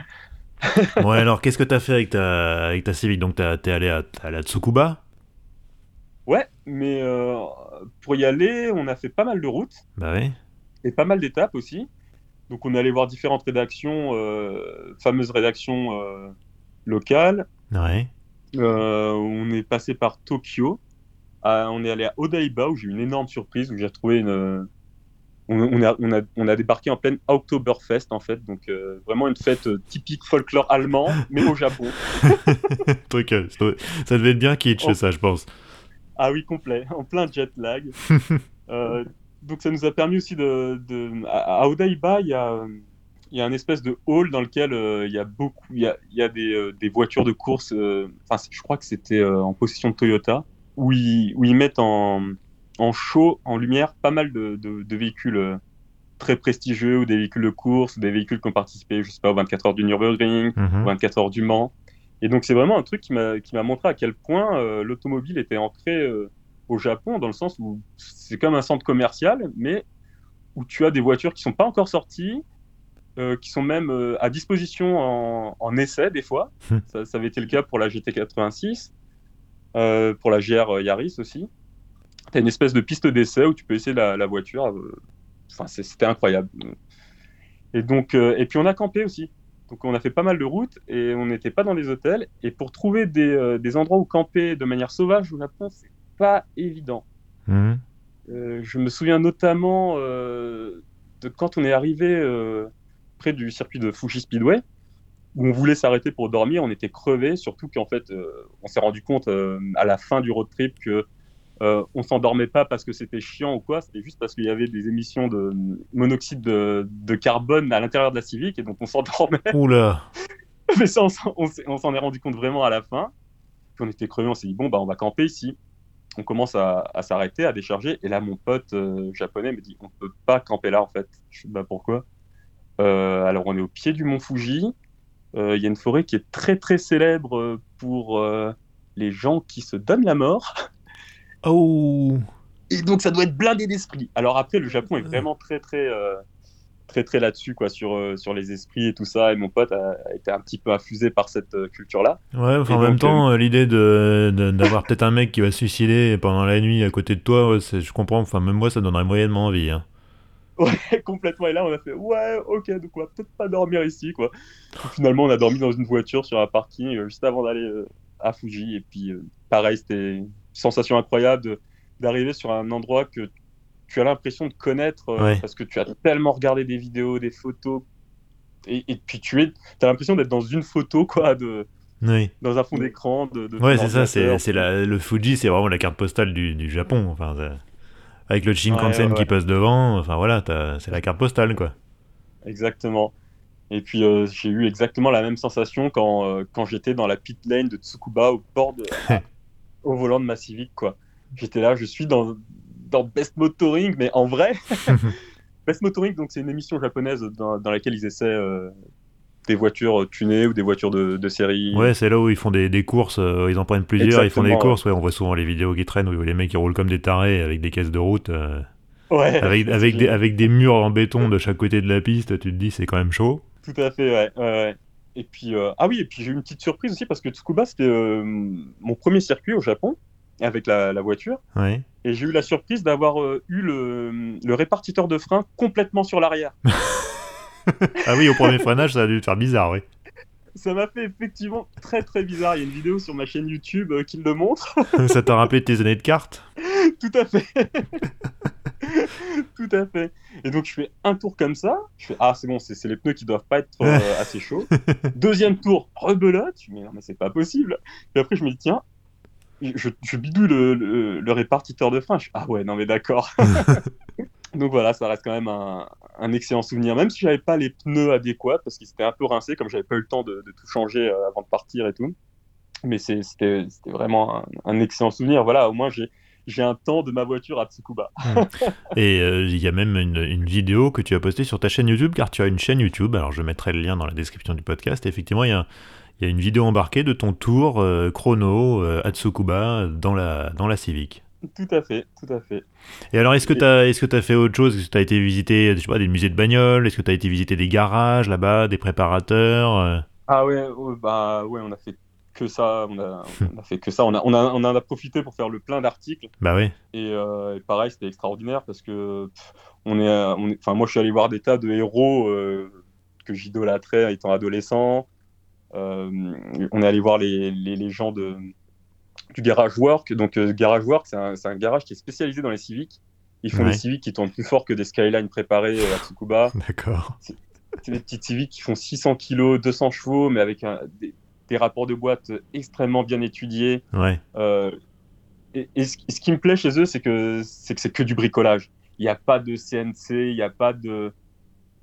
(laughs) ouais, alors qu'est-ce que tu as fait avec ta, avec ta Civic Donc, tu es allé à, à la Tsukuba? Ouais, mais euh, pour y aller, on a fait pas mal de routes. Bah oui. Et pas mal d'étapes aussi. Donc on est allé voir différentes rédactions, euh, fameuses rédactions euh, locales. Ouais. on est passé par Tokyo. on est allé à Odaiba où j'ai eu une énorme surprise, où j'ai retrouvé une... On, a, on, a, on, a, débarqué en pleine Oktoberfest en fait, donc vraiment une fête typique folklore allemand, mais au Japon. (laughs) Truc, ça devait être bien kitsch oh. ça, je pense. Ah oui, complet, en plein jet lag. (laughs) Euh, donc ça nous a permis aussi de... À, Odaiba, il y a, il y a un espèce de hall dans lequel euh, il y a beaucoup... Il y a, il y a des, euh, des, voitures de course, enfin je crois que c'était en possession de Toyota, où ils, où ils mettent en, en show, en lumière, pas mal de, de, véhicules très prestigieux ou des véhicules de course, des véhicules qui ont participé, je sais pas, aux 24 heures du Nürburgring, mm 24 heures du Mans. Et donc c'est vraiment un truc qui m'a montré à quel point euh, l'automobile était ancrée euh, au Japon, dans le sens où c'est comme un centre commercial, mais où tu as des voitures qui sont pas encore sorties, euh, qui sont même à disposition en, en, essai des fois. Hmm. Ça, ça, avait été le cas pour la GT86, pour la GR Yaris aussi. Tu as une espèce de piste d'essai où tu peux essayer la, voiture. Enfin, c'était incroyable. Et donc, et puis on a campé aussi. Donc on a fait pas mal de routes et on n'était pas dans les hôtels. Et pour trouver des, des, endroits où camper de manière sauvage au Japon, c'est pas évident. Mmh. je me souviens notamment de quand on est arrivé près du circuit de Fuji Speedway où on voulait s'arrêter pour dormir, on était crevé, surtout qu'en fait, euh, on s'est rendu compte euh, à la fin du road trip que euh, on s'endormait pas parce que c'était chiant ou quoi, c'était juste parce qu'il y avait des émissions de monoxyde de, carbone à l'intérieur de la Civic et donc on s'endormait. Oula (laughs) Mais ça, on, s'en est rendu compte vraiment à la fin. Puis on était crevé, on s'est dit bon bah on va camper ici. On commence à, s'arrêter, à décharger et là mon pote japonais me dit on peut pas camper là en fait. Je sais pas pourquoi? alors on est au pied du mont Fuji. Euh, il y a une forêt qui est très très célèbre euh, pour euh, les gens qui se donnent la mort. Oh Et donc ça doit être blindé d'esprit. Alors après, le Japon est vraiment très très très très là-dessus quoi sur sur les esprits et tout ça et mon pote a, été un petit peu infusé par cette culture là ouais enfin, en même temps l'idée de, d'avoir peut-être un mec qui va se suicider pendant la nuit à côté de toi je comprends enfin même moi ça donnerait moyennement envie hein. Ouais, (laughs) complètement. Et là, on a fait, ouais, ok, donc on va peut-être pas dormir ici, quoi. finalement, on a dormi dans une voiture sur un parking euh, juste avant d'aller euh, à Fuji. Et puis, euh, pareil, c'était sensation incroyable d'arriver sur un endroit que tu as l'impression de connaître parce que tu as tellement regardé des vidéos, des photos. Et, puis, tu es, as l'impression d'être dans une photo, quoi, de. Dans un fond d'écran. De, ouais, c'est ça, c'est, le Fuji, c'est vraiment la carte postale du, du Japon. Enfin, avec le Shinkansen qui passe devant. Enfin voilà, c'est la carte postale quoi. Exactement. Et puis euh, j'ai eu exactement la même sensation quand, euh, quand j'étais dans la pit lane de Tsukuba au bord de, (laughs) au volant de ma Civic quoi. J'étais là, je suis dans, dans Best Motoring, mais en vrai. (laughs) Best Motoring, donc c'est une émission japonaise dans, dans laquelle ils essaient euh, des voitures tunées ou des voitures de, série. Ouais, c'est là où ils font des, des courses, euh, ils en prennent plusieurs, ils font des courses. Ouais, on voit souvent les vidéos qui traînent où les mecs ils roulent comme des tarés avec des caisses de route. Euh, ouais. Avec, (laughs) avec, des, avec des murs en béton de chaque côté de la piste, tu te dis c'est quand même chaud. Tout à fait, ouais. ouais, Et puis, euh, ah oui, et puis j'ai eu une petite surprise aussi parce que Tsukuba c'était mon premier circuit au Japon avec la, la voiture. Et j'ai eu la surprise d'avoir eu le, le répartiteur de frein complètement sur l'arrière. (laughs) ah oui, au premier freinage, ça a dû te faire bizarre, oui. Ça m'a fait effectivement très très bizarre. Il y a une vidéo sur ma chaîne YouTube euh, qui le montre. (laughs) ça t'a rappelé tes années de cartes Tout à fait. (laughs) Tout à fait. Et donc je fais un tour comme ça. Je fais ah c'est bon, c'est les pneus qui doivent pas être euh, (laughs) assez chauds. Deuxième tour, rebelote. Je me dis non mais c'est pas possible. Et après je me dis tiens, je, je bidouille le, le, répartiteur de frein. Je, ah ouais non mais d'accord. Donc voilà, ça reste quand même un, excellent souvenir, même si j'avais pas les pneus adéquats parce qu'ils étaient un peu rincés, comme j'avais pas eu le temps de, tout changer euh, avant de partir et tout. Mais c'était vraiment un, excellent souvenir. Voilà, au moins j'ai un temps de ma voiture à Tsukuba. (laughs) Et euh, il y a même une, vidéo que tu as postée sur ta chaîne YouTube, car tu as une chaîne YouTube. Alors je mettrai le lien dans la description du podcast. effectivement, il y a, y a, une vidéo embarquée de ton tour euh, chrono à Tsukuba dans la, dans la Civic. Tout à fait, tout à fait. Et alors, est-ce que tu as, est-ce que as fait autre chose? Est-ce que tu as été visiter je sais pas, des musées de bagnoles Est-ce que tu as été visiter des garages là-bas, des préparateurs? Euh? Ah ouais, bah ouais, on a fait que ça, on a, (laughs) on a fait que ça, on a, on, a, on a profité pour faire le plein d'articles. Bah oui. Et, euh, pareil, c'était extraordinaire parce que on est, enfin moi je suis allé voir des tas de héros euh, que j'idolâtrais étant adolescent. on est allé voir les, les, les gens de du Garage Work. Donc, euh, Garage Work, c'est un, garage qui est spécialisé dans les Civics. Ils font des Civics qui tournent plus fort que des Skyline préparés euh, à Tsukuba. (laughs) D'accord. C'est des petites Civics qui font 600 kg, 200 chevaux, mais avec des, rapports de boîte extrêmement bien étudiés. Ouais. Euh, et, ce, qui me plaît chez eux, c'est que c'est que, que du bricolage. Il n'y a pas de CNC, il n'y a pas de,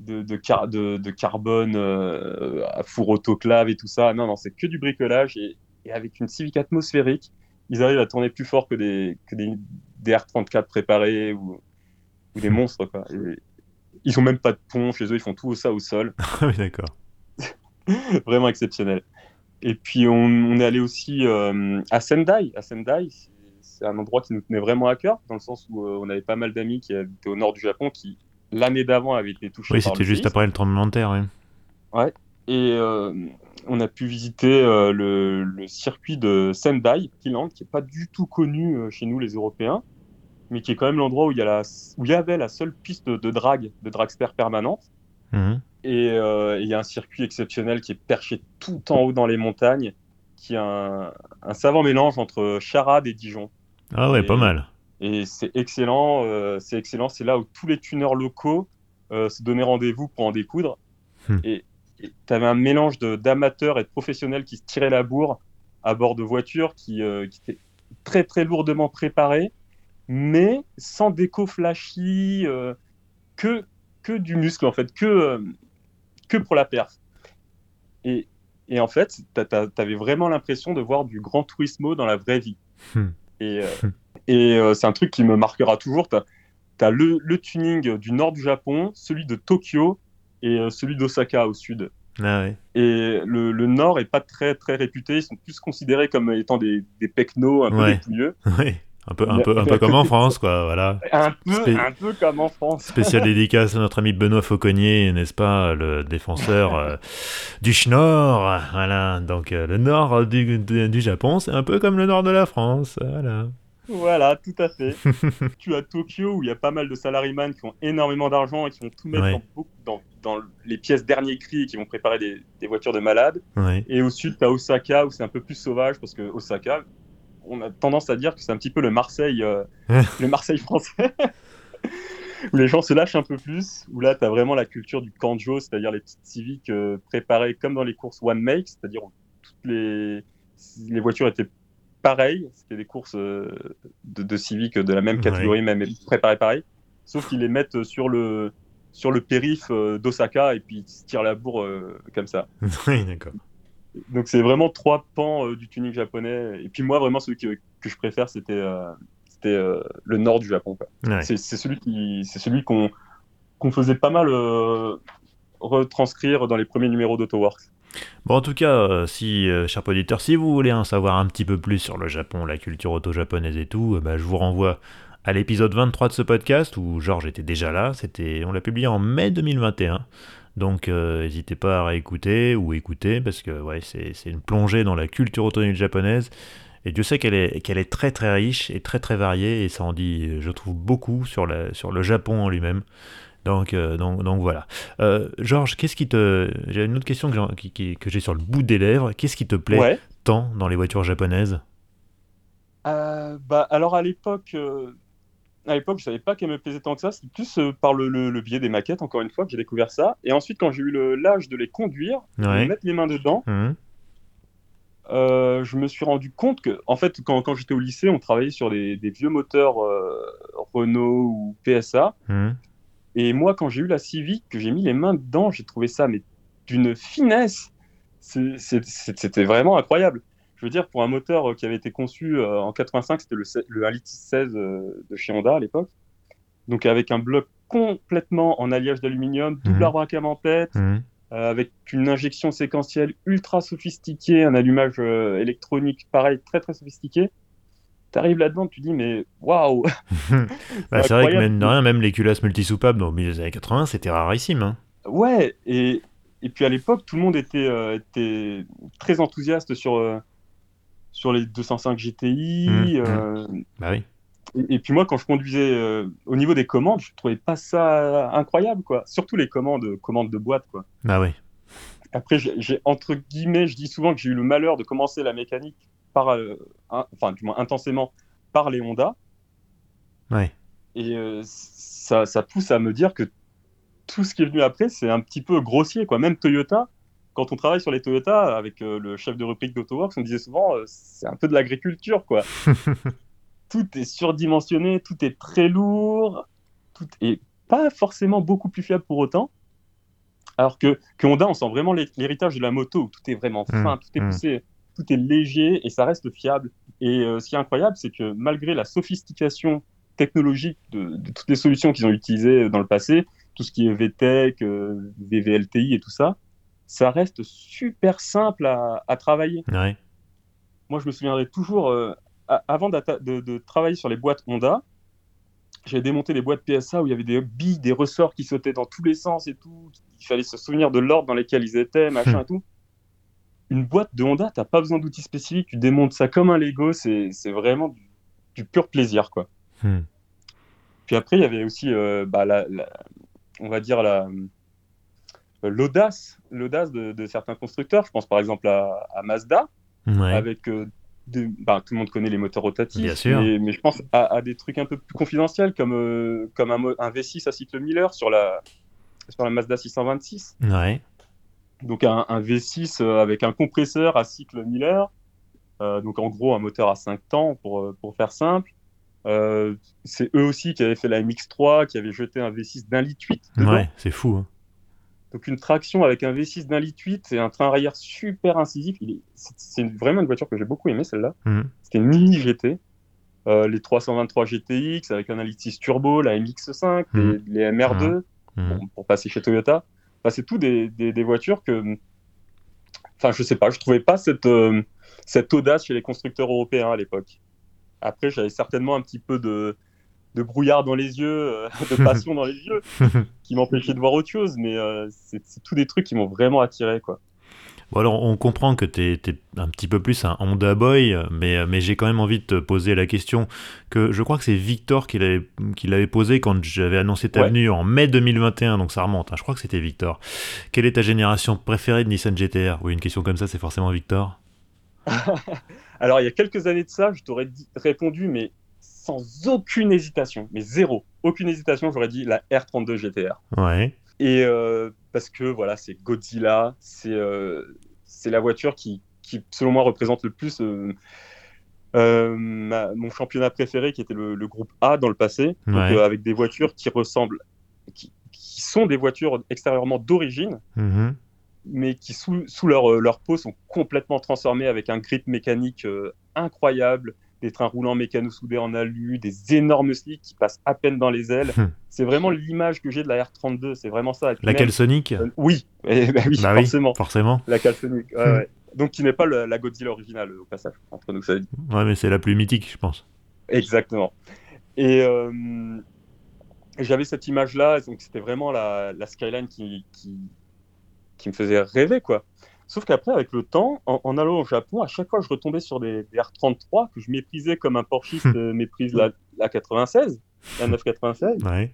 de, de, de, carbone à four autoclave et tout ça. Non, non, c'est que du bricolage. Et, et avec une civique atmosphérique, ils arrivent à tourner plus fort que des, que des, R34 préparés ou, ou des monstres. Quoi. ils ont même pas de pont chez eux, ils font tout ça au sol. (laughs) Ah oui, d'accord. (laughs) Vraiment exceptionnel. Et puis on, est allé aussi euh, à Sendai. À Sendai, c'est un endroit qui nous tenait vraiment à cœur, dans le sens où euh, on avait pas mal d'amis qui habitaient au nord du Japon, qui l'année d'avant avaient été touchés. Oui, c'était juste après le tremblement de terre. Oui. Ouais. Et euh, on a pu visiter euh, le, circuit de Sendai, qui n'est pas du tout connu euh, chez nous, les Européens. mais qui est quand même l'endroit où il y, a la, où il y avait la seule piste de drag, de dragster permanente. Mhm. Euh, et il y a un circuit exceptionnel qui est perché tout en haut dans les montagnes, qui a un, un savant mélange entre Charade et Dijon. Ah ouais, pas mal. Et c'est excellent, euh, c'est excellent. C'est là où tous les tuneurs locaux euh, se donnaient rendez-vous pour en découdre. Hmm. Et tu avais un mélange d'amateurs et de professionnels qui se tiraient la bourre à bord de voitures qui, qui étaient très très lourdement préparées, mais sans déco flashy, que, que du muscle en fait, que, que pour la perf. Et, et en fait, tu avais vraiment l'impression de voir du grand Turismo dans la vraie vie. Hmm. Et, euh, et euh, c'est un truc qui me marquera toujours. Tu as, le, le, tuning du nord du Japon, celui de Tokyo et euh, celui d'Osaka au sud. Ah et le, le, nord est pas très très réputé. Ils sont plus considérés comme étant des, des pecnos un peu ouais. dépouilleux. (laughs) Un peu, un peu, un peu comme en France, quoi, voilà. Un peu, un peu comme en France. Spécial (laughs) dédicace à notre ami Benoît Fauconnier, n'est-ce pas, le défenseur euh, du Schnorr, voilà. Donc euh, le nord du, du, Japon, c'est un peu comme le nord de la France, voilà. Voilà, tout à fait. (laughs) tu as Tokyo où il y a pas mal de salaryman qui ont énormément d'argent et qui vont tout mettre dans, dans, les pièces dernier cri et qui vont préparer des, des voitures de malades. Et au sud, tu as Osaka où c'est un peu plus sauvage parce que Osaka, on a tendance à dire que c'est un petit peu le Marseille, euh, (laughs) le Marseille français, (laughs) où les gens se lâchent un peu plus, où là, tu as vraiment la culture du kanjo, c'est-à-dire les petites civiques euh, préparées comme dans les courses One Make, c'est-à-dire où toutes les, les voitures étaient pareilles, c'était des courses euh, de, de civiques de la même catégorie, même préparées pareil, sauf qu'ils les mettent sur le, sur le périph' d'Osaka et puis ils se tirent la bourre comme ça. (laughs) Oui, d'accord. Donc c'est vraiment trois pans euh, du tuning japonais. Et puis moi, vraiment, celui que, que je préfère, c'était euh, c'était euh, le nord du Japon. C'est celui qui, c'est celui qu'on qu'on faisait pas mal retranscrire dans les premiers numéros d'AutoWorks. Bon, en tout cas, si, cher auditeur, si vous voulez en savoir un petit peu plus sur le Japon, la culture auto-japonaise et tout, bah, je vous renvoie à l'épisode 23 de ce podcast où Georges était déjà là. C'était, on l'a publié en mai 2021. Donc euh, n'hésitez pas à réécouter ou écouter parce que ouais, c'est une plongée dans la culture automobile japonaise. Et Dieu sait qu'elle est, qu'elle est très très riche et très très variée et ça en dit, je trouve, beaucoup sur, la, sur le Japon en lui-même. Donc, euh, donc, donc, voilà. Euh, Georges, qu'est-ce qui te. J'ai une autre question que, que j'ai sur le bout des lèvres. Qu'est-ce qui te plaît tant dans les voitures japonaises? Bah, Alors à l'époque, à l'époque, je savais pas qu'elle me plaisait tant que ça. C'est plus euh, par le, le, biais des maquettes, encore une fois, que j'ai découvert ça. Et ensuite, quand j'ai eu l'âge de les conduire, de mettre les mains dedans, mmh. euh, je me suis rendu compte que, en fait, quand, quand j'étais au lycée, on travaillait sur des, des vieux moteurs euh, Renault ou PSA. Mmh. Et moi, quand j'ai eu la Civic, que j'ai mis les mains dedans, j'ai trouvé ça mais d'une finesse. C'était vraiment incroyable je veux dire, pour un moteur euh, qui avait été conçu euh, en 85, c'était le, le 1 litre 16 euh, de chez Honda à l'époque. Donc avec un bloc complètement en alliage d'aluminium, double mmh. arbre à cam en tête, mmh. avec une injection séquentielle ultra sophistiquée, un allumage électronique pareil, très très sophistiqué. Tu arrives là-dedans, tu dis, mais waouh (laughs) bah, C'est vrai que même, rien, même les culasses multisoupables dans les années 80, c'était rarissime. Hein. Ouais, et, et puis à l'époque, tout le monde était, était très enthousiaste sur sur les 205 GTI. Mmh, mmh. euh, bah oui. Et, puis moi, quand je conduisais euh, au niveau des commandes, je trouvais pas ça incroyable, quoi. Surtout les commandes, commandes de boîte, quoi. Bah oui. Après, j'ai entre guillemets, je dis souvent que j'ai eu le malheur de commencer la mécanique par, euh, enfin du moins intensément, par les Honda. Ouais. Et ça, ça pousse à me dire que tout ce qui est venu après, c'est un petit peu grossier, quoi. Même Toyota, quand on travaille sur les Toyota avec euh, le chef de rubrique d'AutoWorks, on disait souvent euh, c'est un peu de l'agriculture quoi. (laughs) tout est surdimensionné, tout est très lourd, tout est pas forcément beaucoup plus fiable pour autant. Alors que, que Honda, on sent vraiment l'héritage de la moto où tout est vraiment mmh, fin, tout est mmh. Tout est léger et ça reste fiable. Et euh, ce qui est incroyable, c'est que malgré la sophistication technologique de, toutes les solutions qu'ils ont utilisées dans le passé, tout ce qui est VTEC, VVLTI et tout ça, ça reste super simple à, travailler. Moi, je me souviendrai toujours, euh, avant de, travailler sur les boîtes Honda, j'ai démonté les boîtes PSA où il y avait des billes, des ressorts qui sautaient dans tous les sens et tout. Il fallait se souvenir de l'ordre dans lequel ils étaient, machin (laughs) et tout. Une boîte de Honda, t'as pas besoin d'outils spécifiques, tu démontes ça comme un Lego, c'est vraiment du, pur plaisir, quoi. Hmm. Puis après, il y avait aussi, bah, la, on va dire, la, l'audace, l'audace de, certains constructeurs. Je pense par exemple à, Mazda, avec bah, tout le monde connaît les moteurs rotatifs, Mais, je pense à, des trucs un peu plus confidentiels comme, euh, comme un, un, V6 à cycle Miller sur la, sur la Mazda 626. Ouais. Donc un, un V6 euh, avec un compresseur à cycle Miller. Euh, donc en gros un moteur à 5 temps pour, pour faire simple. c'est eux aussi qui avaient fait la MX3, qui avaient jeté un V6 d'un litre 8. Ouais, c'est fou. Hein. Donc une traction avec un V6 d'un litre 8 et un train arrière super incisif. C'est vraiment une voiture que j'ai beaucoup aimée celle-là. Mhm. C'était une mini GT. Euh, les 323 GTX avec un 1.6 turbo, la MX5, mhm. les, MR2, mhm. pour passer chez Toyota. Enfin, c'est tout des, voitures que. Enfin, je sais pas, je trouvais pas cette, euh, cette audace chez les constructeurs européens à l'époque. Après, j'avais certainement un petit peu de, de brouillard dans les yeux, euh, de (laughs) passion dans les yeux, qui m'empêchait de voir autre chose. Mais euh, c'est tous des trucs qui m'ont vraiment attiré, quoi. Bon alors on comprend que tu es, un petit peu plus un Honda Boy, mais, mais j'ai quand même envie de te poser la question que je crois que c'est Victor qui l'avait posé quand j'avais annoncé ta venue en mai 2021, donc ça remonte, hein. je crois que c'était Victor. Quelle est ta génération préférée de Nissan GTR Oui, une question comme ça, c'est forcément Victor. (laughs) alors il y a quelques années de ça, je t'aurais répondu, mais sans aucune hésitation, mais zéro, aucune hésitation, j'aurais dit la R32 GTR. Ouais. Et euh, parce que voilà, c'est Godzilla, c'est euh, c'est la voiture qui, qui, selon moi, représente le plus euh, mon championnat préféré, qui était le, groupe A dans le passé, avec des voitures qui ressemblent, qui, qui sont des voitures extérieurement d'origine. Mm-hmm. mais qui sous, sous leur, leur, peau sont complètement transformées avec un grip mécanique incroyable, des trains roulants mécano-soudés en alu, des énormes slicks qui passent à peine dans les ailes. Hmm. c'est vraiment l'image que j'ai de la R32, c'est vraiment ça. La Calsonic euh, Oui, (laughs) eh ben bah oui, forcément. forcément. La Calsonic, hmm. Donc qui n'est pas la Godzilla originale au passage, entre nous ça dit. Ouais, mais c'est la plus mythique, je pense. Exactement. Et euh, j'avais cette image-là, donc c'était vraiment la, skyline qui, qui, qui me faisait rêver, quoi. Sauf qu'après, avec le temps, en, allant au Japon, à chaque fois, je retombais sur des, R33 que je méprisais comme un Porschiste hmm. (laughs) méprise la, la 96, la 996. Ouais.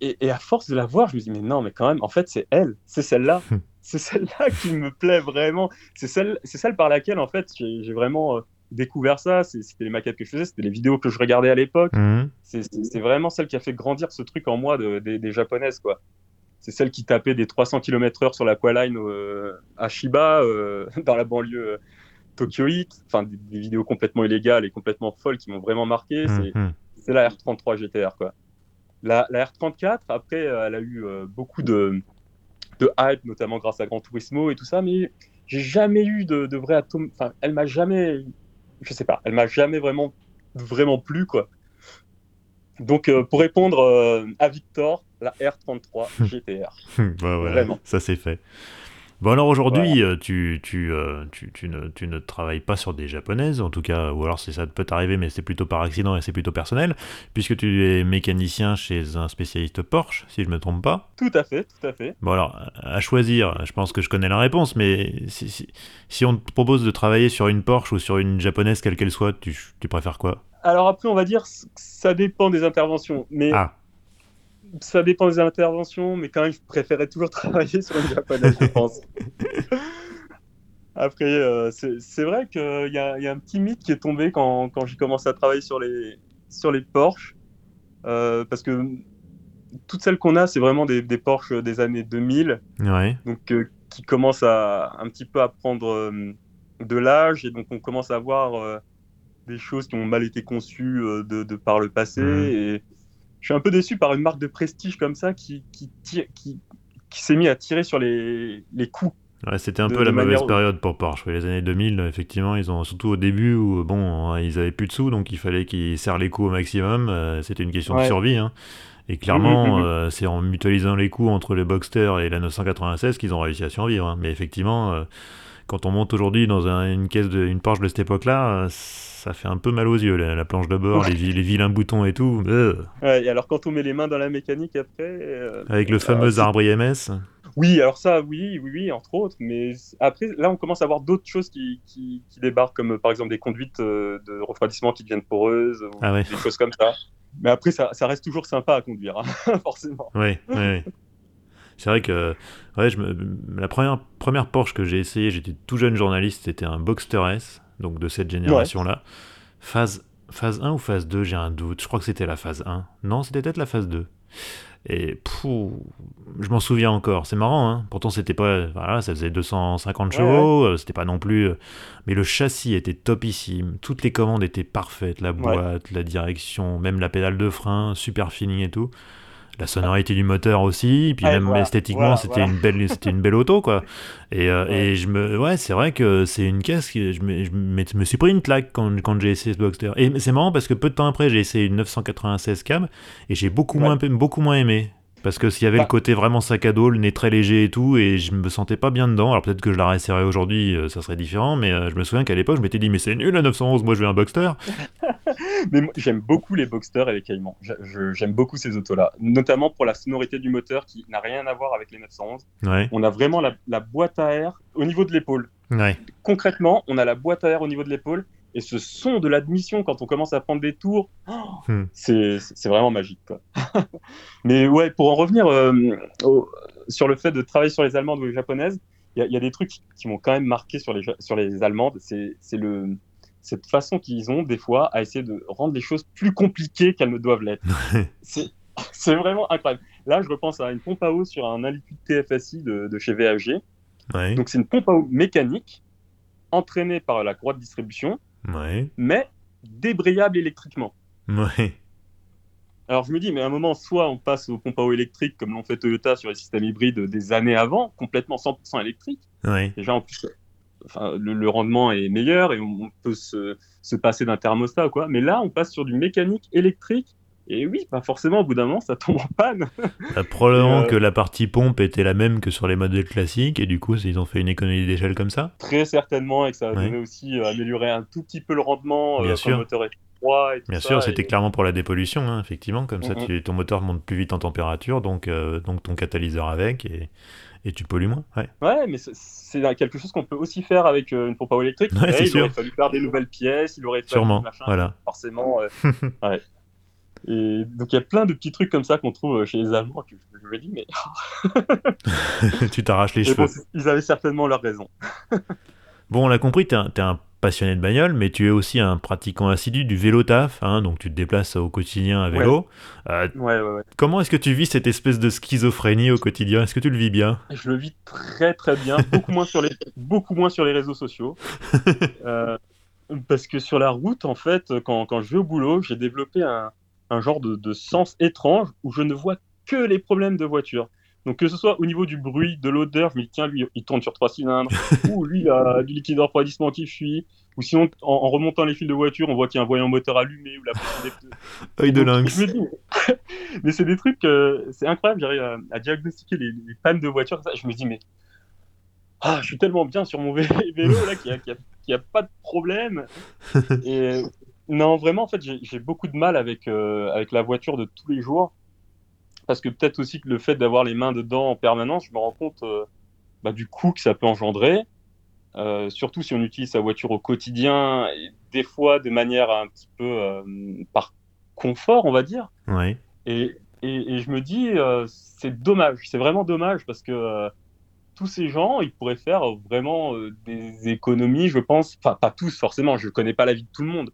Et, et, à force de la voir, je me dis, mais non, mais quand même, en fait, c'est elle, c'est celle-là. (laughs) C'est celle-là qui me plaît vraiment. C'est celle, c'est celle par laquelle, en fait, j'ai vraiment euh, découvert ça. C'était les maquettes que je faisais, c'était les vidéos que je regardais à l'époque. Hmm. C'est vraiment celle qui a fait grandir ce truc en moi de, des japonaises, quoi c'est celle qui tapait des 300 km/h sur l'Aqualine euh, à Shiba, euh, (laughs) dans la banlieue euh, Tokyoite. Enfin, des, vidéos complètement illégales et complètement folles qui m'ont vraiment marqué. Hum. C'est la R33 GTR, quoi. La, R34, après, elle a eu beaucoup de, de hype, notamment grâce à Gran Turismo et tout ça, mais j'ai jamais eu de, de vrai atome. Enfin, elle m'a jamais. Je sais pas, elle m'a jamais vraiment, vraiment plu, quoi. Donc, pour répondre à Victor, la R33 GTR. bah Vraiment. Ça c'est fait. Bon alors aujourd'hui, euh, tu, tu, euh, tu, tu, ne, tu, ne, travailles pas sur des japonaises, en tout cas, ou alors ça peut t'arriver, mais c'est plutôt par accident et c'est plutôt personnel, puisque tu es mécanicien chez un spécialiste Porsche, si je ne me trompe pas. Tout à fait, tout à fait. Bon alors, à choisir, je pense que je connais la réponse, mais si, si, si on te propose de travailler sur une Porsche ou sur une japonaise, quelle qu'elle soit, tu, tu préfères quoi? Alors après, on va dire, ça dépend des interventions, mais... Ah ça dépend des interventions, mais quand même, je préférais toujours (laughs) travailler sur une japonaise, je pense. (laughs) Après, euh, c'est vrai qu'il y, y, a un petit mythe qui est tombé quand, quand j'ai commencé à travailler sur les, sur les Porsche. Euh, parce que toutes celles qu'on a, c'est vraiment des, des, Porsche des années 2000. Ouais. Donc, euh, qui commencent à, un petit peu à prendre de l'âge. Et donc, on commence à voir des choses qui ont mal été conçues de, de par le passé. Mmh. Et je suis un peu déçu par une marque de prestige comme ça qui, qui, qui, qui s'est mis à tirer sur les, les coups. Ouais, c'était un peu la mauvaise période pour Porsche. Les années 2000, effectivement, ils ont surtout au début où bon, ils avaient plus de sous, donc il fallait qu'ils serrent les coups au maximum. Euh, c'était une question de survie. Hein. Et clairement, mmh, mmh, mmh. Euh, c'est en mutualisant les coups entre les Boxster et la 996 qu'ils ont réussi à survivre. Hein. Mais effectivement, euh, quand on monte aujourd'hui dans une caisse de, une Porsche de cette époque-là, ça fait un peu mal aux yeux, la, planche de bord, les, vilains boutons et tout. Ouais, et alors quand on met les mains dans la mécanique après. Euh, Avec le fameux arbre IMS Oui, alors ça, oui, oui, oui, entre autres. Mais après, là, on commence à voir d'autres choses qui, qui, débarquent, comme par exemple des conduites euh, de refroidissement qui deviennent poreuses, ou ah des choses comme ça. mais après, ça, ça, reste toujours sympa à conduire, hein, (laughs) forcément. Oui, oui. C'est vrai que ouais, je me... la première, première Porsche que j'ai essayé, j'étais tout jeune journaliste, c'était un Boxster S, donc de cette génération-là. Phase, phase 1 ou phase 2, j'ai un doute. Je crois que c'était la phase 1. Non, c'était peut-être la phase 2. Et je m'en souviens encore. C'est marrant, hein Pourtant, c'était pas. Voilà, ça faisait 250 chevaux, euh, c'était pas non plus. Euh, mais le châssis était topissime. Toutes les commandes étaient parfaites. La boîte, la direction, même la pédale de frein, super fini et tout la sonorité du moteur aussi, puis même esthétiquement, c'était une belle, (laughs) c'était une belle auto quoi. Et, euh, et je me, ouais, c'est vrai que c'est une caisse qui, je me, je me, suis pris une claque quand, quand j'ai essayé ce Boxster. Et c'est marrant parce que peu de temps après, j'ai essayé une 996 cam et j'ai beaucoup moins, beaucoup moins aimé. Parce que s'il y avait le bah. côté vraiment sac à dos, le nez très léger et tout, et je me sentais pas bien dedans. Alors peut-être que je la réessayerais aujourd'hui, euh, ça serait différent, mais euh, je me souviens qu'à l'époque, je m'étais dit, mais c'est nul la 911, moi je veux un Boxster. (laughs) mais j'aime beaucoup les Boxster et les Caïmans. J'aime beaucoup ces autos-là, notamment pour la sonorité du moteur qui n'a rien à voir avec les 911. On a vraiment la, boîte à air au niveau de l'épaule. Concrètement, on a la boîte à air au niveau de l'épaule et ce son de l'admission quand on commence à prendre des tours, hmm. c'est vraiment magique. (laughs) Mais ouais, pour en revenir euh, sur le fait de travailler sur les Allemandes ou les Japonaises, il y, a des trucs qui m'ont quand même marqué sur les, sur les Allemandes. C'est cette façon qu'ils ont des fois à essayer de rendre les choses plus compliquées qu'elles ne doivent l'être. (laughs) (laughs) c'est vraiment incroyable. Là, je repense à une pompe à eau sur un Aliquid TFSI de, de chez VAG. Donc c'est une pompe à eau mécanique entraînée par la courroie de distribution mais débrayable électriquement. Alors je me dis, mais à un moment, soit on passe aux pompes à eau électriques comme l'ont fait Toyota sur les systèmes hybrides des années avant, complètement 100% électrique. Déjà en plus, enfin, le, rendement est meilleur et on, peut se, se passer d'un thermostat ou quoi. Mais là, on passe sur du mécanique électrique et oui, pas forcément, au bout d'un moment, ça tombe en panne. (laughs) Bah, probablement euh, que la partie pompe était la même que sur les modèles classiques, et du coup, ils ont fait une économie d'échelle comme ça Très certainement, et que ça devait aussi euh, améliorer un tout petit peu le rendement, Bien euh, sûr. le moteur est froid et tout Bien sûr, c'était clairement pour la dépollution, hein, effectivement, comme ça, tu, ton moteur monte plus vite en température, donc, donc ton catalyseur avec, et, et tu pollues moins. Ouais, ouais mais c'est quelque chose qu'on peut aussi faire avec une pompe à eau électrique. Ouais, il sûr. aurait fallu faire des nouvelles pièces, il aurait fallu Sûrement, voilà. forcément. ouais. (laughs) Et donc il y a plein de petits trucs comme ça qu'on trouve chez les Allemands que je me dis mais (laughs) tu t'arraches les cheveux. ils avaient certainement leur raison. (laughs) bon, on l'a compris, tu es, un passionné de bagnole, mais tu es aussi un pratiquant assidu du vélo taf, hein, donc tu te déplaces au quotidien à vélo. Euh, ouais. ouais, ouais, comment est-ce que tu vis cette espèce de schizophrénie au quotidien? Est-ce que tu le vis bien? Je le vis très très bien, beaucoup moins sur les (laughs) beaucoup moins sur les réseaux sociaux. Euh, parce que sur la route, en fait, quand, quand je vais au boulot, j'ai développé un, un genre de, sens étrange où je ne vois que les problèmes de voiture. Donc que ce soit au niveau du bruit, de l'odeur, je me dis tiens lui il tourne sur trois cylindres, (laughs) ou lui il a du liquide de refroidissement qui fuit, ou sinon en, remontant les fils de voiture on voit qu'il y a un voyant moteur allumé ou la. (laughs) Œil de lynx. (laughs) mais c'est des trucs, euh, c'est incroyable, j'arrive à, diagnostiquer les, pannes de voiture. Ça, je me dis mais ah je suis tellement bien sur mon vélo là qu'il n'y a, a, pas de problème. Et non, vraiment, en fait, j'ai beaucoup de mal avec, euh, avec la voiture de tous les jours. Parce que peut-être aussi que le fait d'avoir les mains dedans en permanence, je me rends compte euh, bah, du coût que ça peut engendrer. Euh, surtout si on utilise sa voiture au quotidien, et des fois de manière un petit peu par confort, on va dire. Ouais. Et, et, et, je me dis, c'est dommage, c'est vraiment dommage parce que tous ces gens, ils pourraient faire vraiment des économies, je pense. Enfin, pas tous forcément, je connais pas la vie de tout le monde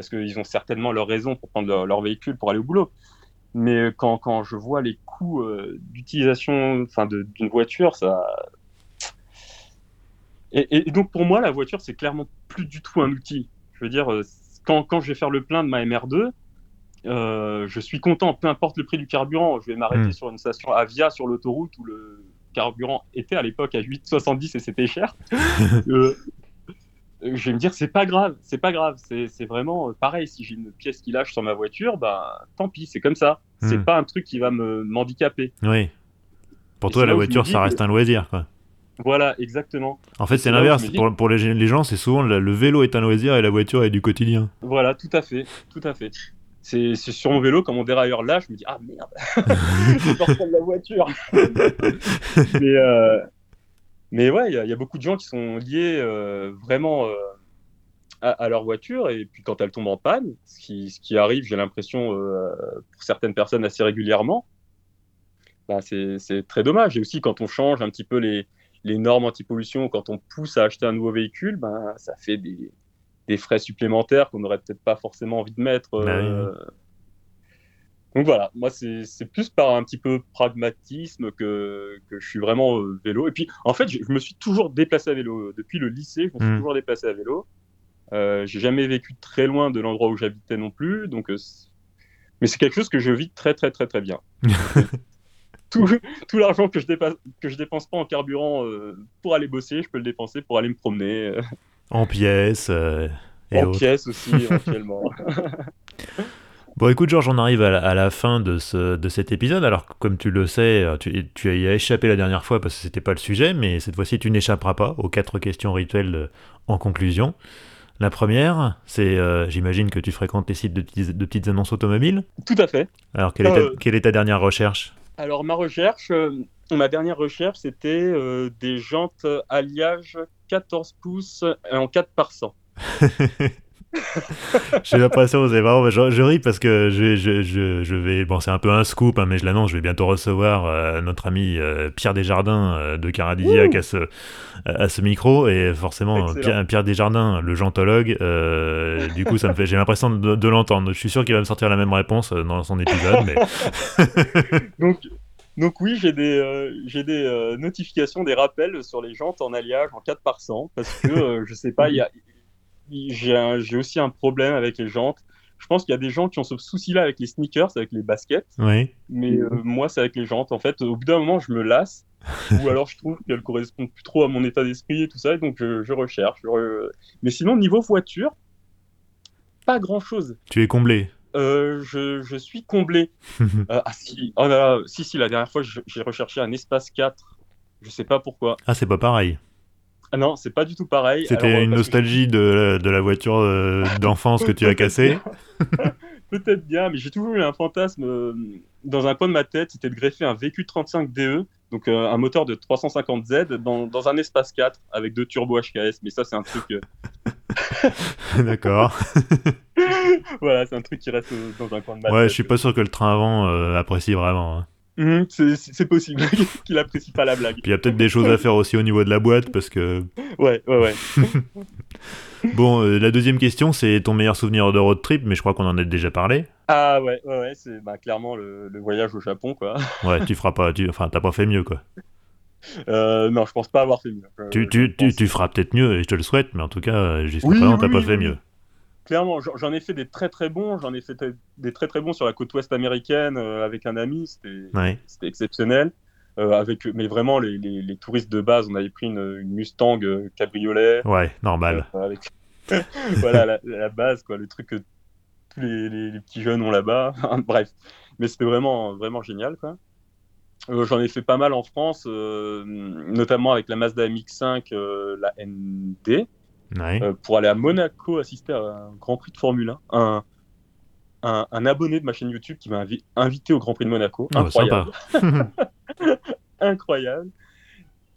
parce qu'ils ont certainement leur raison pour prendre leur, véhicule pour aller au boulot. Mais quand, quand je vois les coûts euh, d'utilisation d'une voiture, ça. Et, donc pour moi, la voiture, c'est clairement plus du tout un outil. Je veux dire, euh, quand, quand je vais faire le plein de ma MR2, euh, je suis content, peu importe le prix du carburant. Je vais m'arrêter hmm. sur une station Avia sur l'autoroute où le carburant était à l'époque à 8,70 et c'était cher. (laughs) je vais me dire c'est pas grave, c'est pas grave, c'est vraiment euh, pareil. Si j'ai une pièce qui lâche sur ma voiture, bah tant pis, c'est comme ça. C'est hmm. pas un truc qui va me m'handicaper. Oui. Pour toi, la voiture, ça reste un loisir, quoi. Voilà, exactement. En fait, c'est l'inverse. Pour, pour, les, les gens, c'est souvent le, vélo est un loisir et la voiture est du quotidien. Voilà, tout à fait, tout à fait. C'est sur mon vélo, quand mon dérailleur lâche, je me dis ah merde, (laughs) (laughs) je reprendre la voiture. (laughs) Mais euh, mais ouais, il y, a beaucoup de gens qui sont liés euh, vraiment euh, à, leur voiture et puis quand elle tombe en panne, ce qui, ce qui arrive, j'ai l'impression, pour certaines personnes assez régulièrement, bah, c'est très dommage. Et aussi quand on change un petit peu les, les normes anti-pollution, quand on pousse à acheter un nouveau véhicule, bah, ça fait des, des frais supplémentaires qu'on n'aurait peut-être pas forcément envie de mettre. Bah donc voilà, moi c'est plus par un petit peu pragmatisme que, que je suis vraiment euh, vélo. Et puis en fait, je, me suis toujours déplacé à vélo. Depuis le lycée, je me suis hmm. toujours déplacé à vélo. Euh, j'ai jamais vécu très loin de l'endroit où j'habitais non plus. Donc, euh, mais c'est quelque chose que je vis très très très très bien. (laughs) tout, tout l'argent que je dépasse que je dépense pas en carburant euh, pour aller bosser, je peux le dépenser pour aller me promener. En pièces. et en pièces aussi (laughs) éventuellement. (laughs) Bon, écoute, Georges, on arrive à la, fin de, ce, de cet épisode. Alors, comme tu le sais, tu, tu as échappé la dernière fois parce que c'était pas le sujet, mais cette fois-ci, tu n'échapperas pas aux quatre questions rituelles en conclusion. La première, c'est, euh, j'imagine que tu fréquentes les sites de, de, petites annonces automobiles. Tout à fait. Alors, quelle, est, ta, euh, quelle est ta dernière recherche? Alors, ma recherche, euh, ma dernière recherche, c'était des jantes alliage 14 pouces en 4 par 100. (laughs) J'ai l'impression, c'est marrant, je, je, ris parce que je, je, je, vais, bon c'est un peu un scoop, hein, mais je l'annonce, je vais bientôt recevoir euh, notre ami euh, Pierre Desjardins euh, de Caradisiac à ce, à ce micro, et forcément Pierre, Pierre, Desjardins, le gentologue, du coup ça me fait, j'ai l'impression de, l'entendre. Je suis sûr qu'il va me sortir la même réponse dans son épisode, mais... (laughs) Donc, donc oui, j'ai des, j'ai des notifications, des rappels sur les jantes en alliage en 4 par 100 parce que je sais pas, il y a, j'ai aussi un problème avec les jantes. Je pense qu'il y a des gens qui ont ce souci-là avec les sneakers, avec les baskets. Oui. Mais euh, moi, c'est avec les jantes. En fait, au bout d'un moment, je me lasse. (laughs) ou alors, je trouve qu'elles correspondent plus trop à mon état d'esprit et tout ça. Et donc, je, recherche. Mais sinon, niveau voiture, pas grand-chose. Tu es comblé euh, je, suis comblé. (laughs) Euh, ah si, oh si, si, la dernière fois, j'ai recherché un espace 4. Je sais pas pourquoi. Ah, c'est pas pareil. Ah non, c'est pas du tout pareil. C'était euh, une nostalgie de, de, la voiture euh, d'enfance que tu as cassée (laughs) Peut-être bien, mais j'ai toujours eu un fantasme euh, dans un coin de ma tête, c'était de greffer un VQ35DE, donc un moteur de 350Z, dans, dans, un espace 4 avec deux turbos HKS. Mais ça, c'est un truc. (laughs) (laughs) D'accord. voilà, c'est un truc qui reste dans un coin de ma tête. Ouais, je suis pas sûr que le train avant apprécie vraiment. Hein. Mhm, c'est possible (laughs) qu'il apprécie pas la blague. Puis il y a peut-être des choses à faire aussi au niveau de la boîte parce que. (laughs) Ouais, ouais, ouais. (laughs) bon, euh, la deuxième question, c'est ton meilleur souvenir de road trip, mais je crois qu'on en a déjà parlé. Ah ouais, ouais, ouais, c'est bah, clairement le, voyage au Japon, quoi. ouais, tu feras pas, tu... enfin, t'as pas fait mieux, quoi. Euh, non, je pense pas avoir fait mieux. tu, tu, tu, tu, feras peut-être mieux, et je te le souhaite, mais en tout cas, jusqu'à oui, présent, t'as pas fait mieux clairement, j'en ai fait des très très bons. J'en ai fait des très très bons sur la côte ouest américaine euh, avec un ami. C'était exceptionnel. Euh, avec, mais vraiment, les, les, touristes de base, on avait pris une, Mustang euh, cabriolet. Ouais, normal. (laughs) voilà la, base, quoi, le truc que tous les, petits jeunes ont là-bas. (laughs) Bref, mais c'était vraiment vraiment génial, quoi. J'en ai fait pas mal en France, notamment avec la Mazda MX-5, la ND. Euh, pour aller à Monaco assister à un Grand Prix de Formule 1. Un, un, abonné de ma chaîne YouTube qui m'a invité au Grand Prix de Monaco. Ah, bah, Incroyable. (laughs) Incroyable.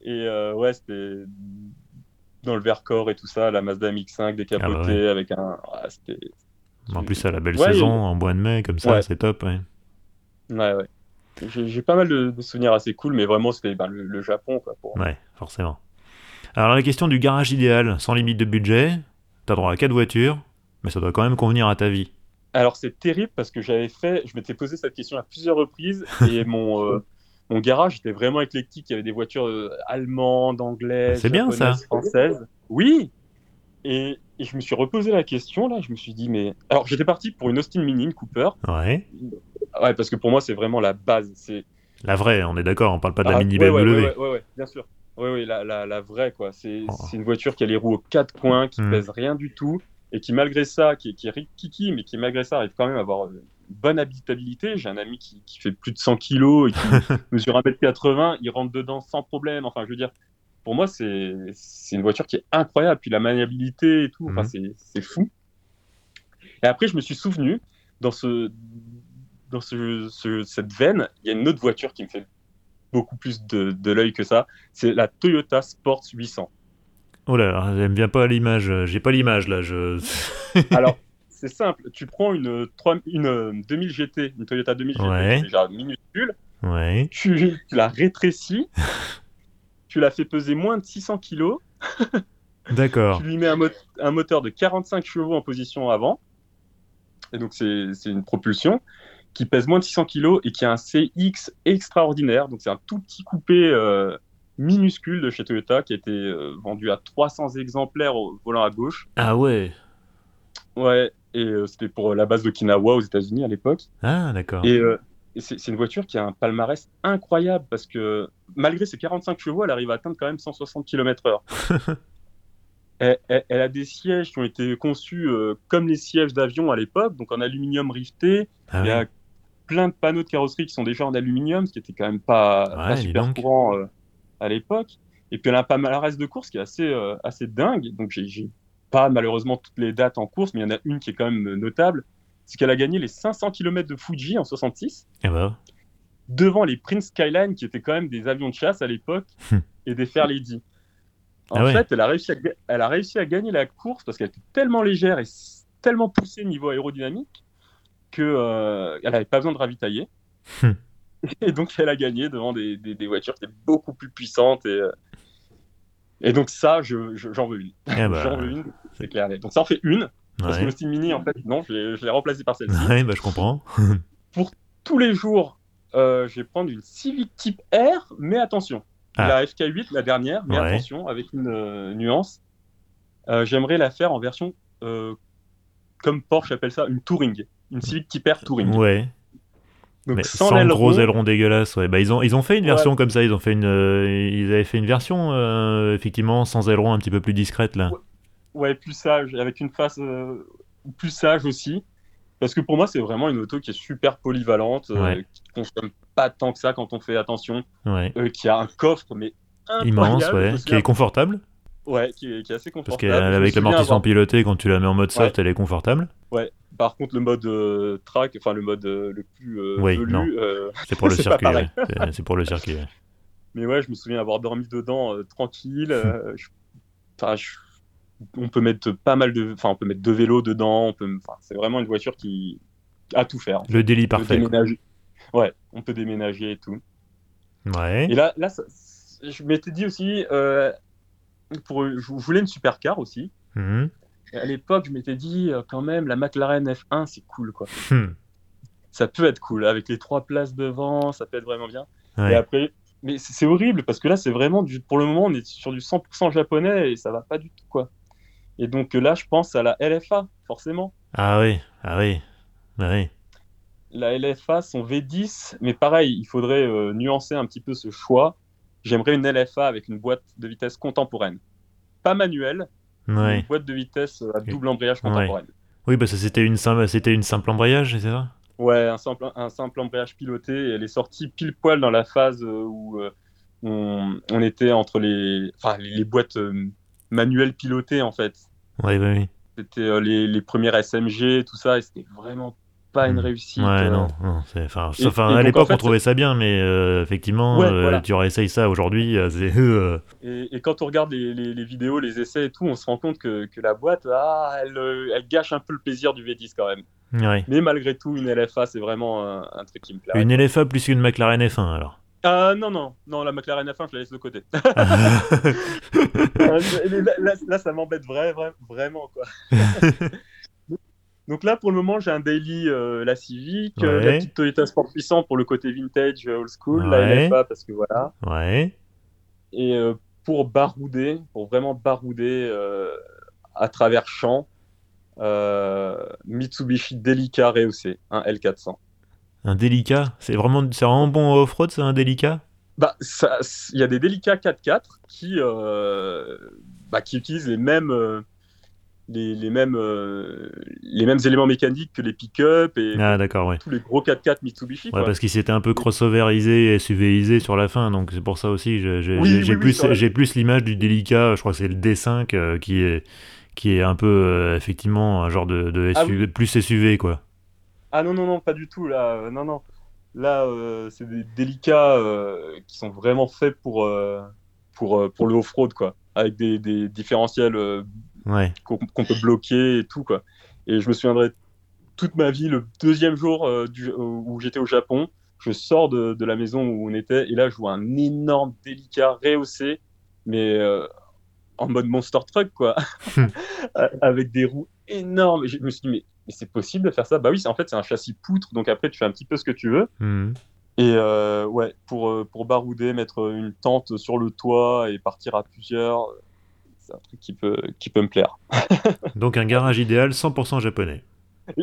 Et euh, ouais, c'était dans le Vercors et tout ça, la Mazda MX-5 décapotée ah, bah avec un. en plus, à la belle saison, en bois de mai, comme ça, c'est top. Ouais, ouais. J'ai pas mal de, souvenirs assez cool, mais vraiment, c'était ben, le, le, Japon. Quoi, pour... Ouais, forcément. Alors la question du garage idéal, sans limite de budget, t'as droit à 4 voitures, mais ça doit quand même convenir à ta vie. Alors c'est terrible parce que j'avais fait, je m'étais posé cette question à plusieurs reprises (laughs) et mon, euh, mon garage était vraiment éclectique. Il y avait des voitures euh, allemandes, anglaises, c'est bien ça. françaises. Oui. Et, je me suis reposé la question là. Je me suis dit mais alors j'étais parti pour une Austin Mini, une Cooper. Ouais. Ouais parce que pour moi c'est vraiment la base. C'est la vraie. On est d'accord. On parle pas de la ah, Mini BMW. Ouais, ouais, ouais, bien sûr. Oui, oui, la, la, la vraie, quoi. C'est oh. une voiture qui a les roues aux quatre coins, qui mm. pèse rien du tout, et qui, malgré ça, qui, qui est kiki, mais qui, malgré ça, arrive quand même à avoir une bonne habitabilité. J'ai un ami qui, qui, fait plus de 100 kilos et qui (laughs) mesure 1m80, il rentre dedans sans problème. Enfin, je veux dire, pour moi, c'est une voiture qui est incroyable. Puis la maniabilité et tout, enfin, mm. c'est fou. Et après, je me suis souvenu, dans, ce, dans ce, cette veine, il y a une autre voiture qui me fait beaucoup plus de, de l'œil que ça. C'est la Toyota Sports 800. Oh là, j'aime bien pas l'image. J'ai pas l'image là. Je... (laughs) Alors, c'est simple. Tu prends une, 3, une 2000 GT, une Toyota 2000 GT, déjà minuscule. Ouais. Tu, la rétrécis. (laughs) tu la fais peser moins de 600 kg. (laughs) D'accord. Tu lui mets un, un, moteur de 45 chevaux en position avant. Et donc, c'est une propulsion qui pèse moins de 600 kg et qui a un CX extraordinaire. Donc, c'est un tout petit coupé euh, minuscule de chez Toyota qui a été euh, vendu à 300 exemplaires au volant à gauche. Ah ouais Ouais, et euh, c'était pour la base d'Okinawa aux États-Unis à l'époque. Ah, d'accord. Et, c'est une voiture qui a un palmarès incroyable parce que malgré ses 45 chevaux, elle arrive à atteindre quand même 160 km/h. (laughs) elle, a des sièges qui ont été conçus comme les sièges d'avion à l'époque, donc en aluminium rifté. Ah Il y a plein de panneaux de carrosserie qui sont déjà en aluminium, ce qui était quand même pas, super courant euh, à l'époque. Et puis elle a un palmarès de course qui est assez, euh, assez dingue. Donc j'ai pas malheureusement toutes les dates en course, mais il y en a une qui est quand même notable. C'est qu'elle a gagné les 500 km de Fuji en 66. Et bah. Devant les Prince Skyline, qui étaient quand même des avions de chasse à l'époque, hum. et des Fairlady. En ah fait, elle, a réussi à, elle a réussi à gagner la course parce qu'elle était tellement légère et tellement poussée niveau aérodynamique qu'elle euh, n'avait pas besoin de ravitailler. Hmm. et donc, elle a gagné devant des, des, voitures qui étaient beaucoup plus puissantes. Et, euh, et donc, ça, j'en je, veux une. Eh bah, j'en veux une, c'est clair. Donc, ça en fait une. Parce que le Mini, en fait, non, je l'ai remplacé par celle-ci. Oui, bah, je comprends. (laughs) Pour tous les jours, euh, je vais prendre une Civic Type R, mais attention. Ah. La FK8, la dernière, mais attention, avec une nuance. J'aimerais la faire en version, comme Porsche appelle ça, une Touring une Civic Type R Touring. Ouais. Donc, sans, sans gros ailerons dégueulasses. Ouais. Bah, ils, ont, ils ont fait une version comme ça. Ils, ont fait une, euh, ils avaient fait une version, euh, effectivement, sans aileron un petit peu plus discrète. là. Ouais, plus sage, avec une face euh, plus sage aussi. Parce que pour moi, c'est vraiment une auto qui est super polyvalente, qui ne consomme pas tant que ça quand on fait attention, qui a un coffre, mais immense, ouais. qui est confortable. Ouais, qui est, assez confortable. Parce qu'avec l'amortissement piloté, quand tu la mets en mode soft, elle est confortable. Ouais. Par contre, le mode euh, track, enfin le mode euh, le plus euh, oui, velu, (laughs) c'est pour le circuit. C'est pour le circuit. Mais ouais, je me souviens avoir dormi dedans tranquille. (laughs) on peut mettre pas mal de, enfin on peut mettre deux vélos dedans. On peut, c'est vraiment une voiture qui a tout faire. Le délit parfait. Ouais, on peut déménager et tout. Ouais. Et là, là, je m'étais dit aussi, pour, je voulais une supercar aussi. Mmh à l'époque, je m'étais dit, euh, quand même, la McLaren F1, c'est cool, quoi. Hmm. Ça peut être cool. Avec les trois places devant, ça peut être vraiment bien. Et après, mais c'est horrible parce que là, c'est vraiment du, pour le moment, on est sur du 100% japonais et ça va pas du tout, quoi. Et donc là, je pense à la LFA, forcément. Ah oui, ah oui, ah oui. La LFA, son V10, mais pareil, il faudrait euh, nuancer un petit peu ce choix. J'aimerais une LFA avec une boîte de vitesse contemporaine. Pas manuelle, une boîte de vitesse à double embrayage contemporaine. Oui, bah ça c'était une simple, c'était une simple embrayage, c'est ça? Ouais, un simple, un simple embrayage piloté. Et elle est sortie pile poil dans la phase euh, où euh, on, on, était entre les, enfin, les, boîtes euh, manuelles pilotées en fait. Ouais, bah oui. C'était les, les premières SMG, tout ça, et c'était vraiment pas une hmm. réussite. Ouais, euh. non, non enfin, à l'époque, on trouvait ça bien, mais euh, effectivement, euh, tu réessayes ça aujourd'hui. et, et, quand on regarde les, les, vidéos, les essais et tout, on se rend compte que, que la boîte, ah, elle, elle, gâche un peu le plaisir du V10 quand même. Ouais. Mais malgré tout, une LFA, c'est vraiment un, truc qui me plaît. Une LFA plus qu'une McLaren F1 alors ah non, non, non, la McLaren F1, je la laisse de côté. (laughs) (laughs) là, là, ça m'embête vraiment, quoi. (laughs) Donc là, pour le moment, j'ai un daily, euh, la Civic, euh, la petite Toyota Sport Puissant pour le côté vintage, euh, old school, la LFA parce que voilà. Ouais. Et pour barouder, pour vraiment barouder à travers champs, Mitsubishi Delica rehaussé, un L400. Un Delica C'est vraiment, vraiment bon off-road, c'est un Delica? Bah, il y a des Delica 4x4 qui, bah, qui utilisent les mêmes les, mêmes, euh, les mêmes éléments mécaniques que les pick-up et ah, ouais. tous les gros 4x4 Mitsubishi. Ouais, parce qu'il s'était un peu crossoverisé et SUVisé sur la fin, donc c'est pour ça aussi. J'ai plus, j'ai plus l'image du Delica, je crois que c'est le D5 euh, qui, est, qui est un peu euh, effectivement un genre de, de ah plus SUV quoi. Ah non, non, non, pas du tout là. non, non. Là, c'est des Delica qui sont vraiment faits pour, pour, pour le off-road quoi. avec des, différentiels qu'on peut bloquer et tout. Quoi. Et je me souviendrai toute ma vie, le deuxième jour du, où j'étais au Japon, je sors de, de, la maison où on était et là je vois un énorme délicat rehaussé, mais en mode Monster Truck, quoi, (laughs) avec des roues énormes. je me suis dit, mais, c'est possible de faire ça? Bah oui, en fait, c'est un châssis poutre, donc après, tu fais un petit peu ce que tu veux. Hmm. Et euh, ouais, pour, euh, pour barouder, mettre une tente sur le toit et partir à plusieurs, un truc qui peut, qui peut me plaire. (laughs) donc un garage idéal 100% japonais.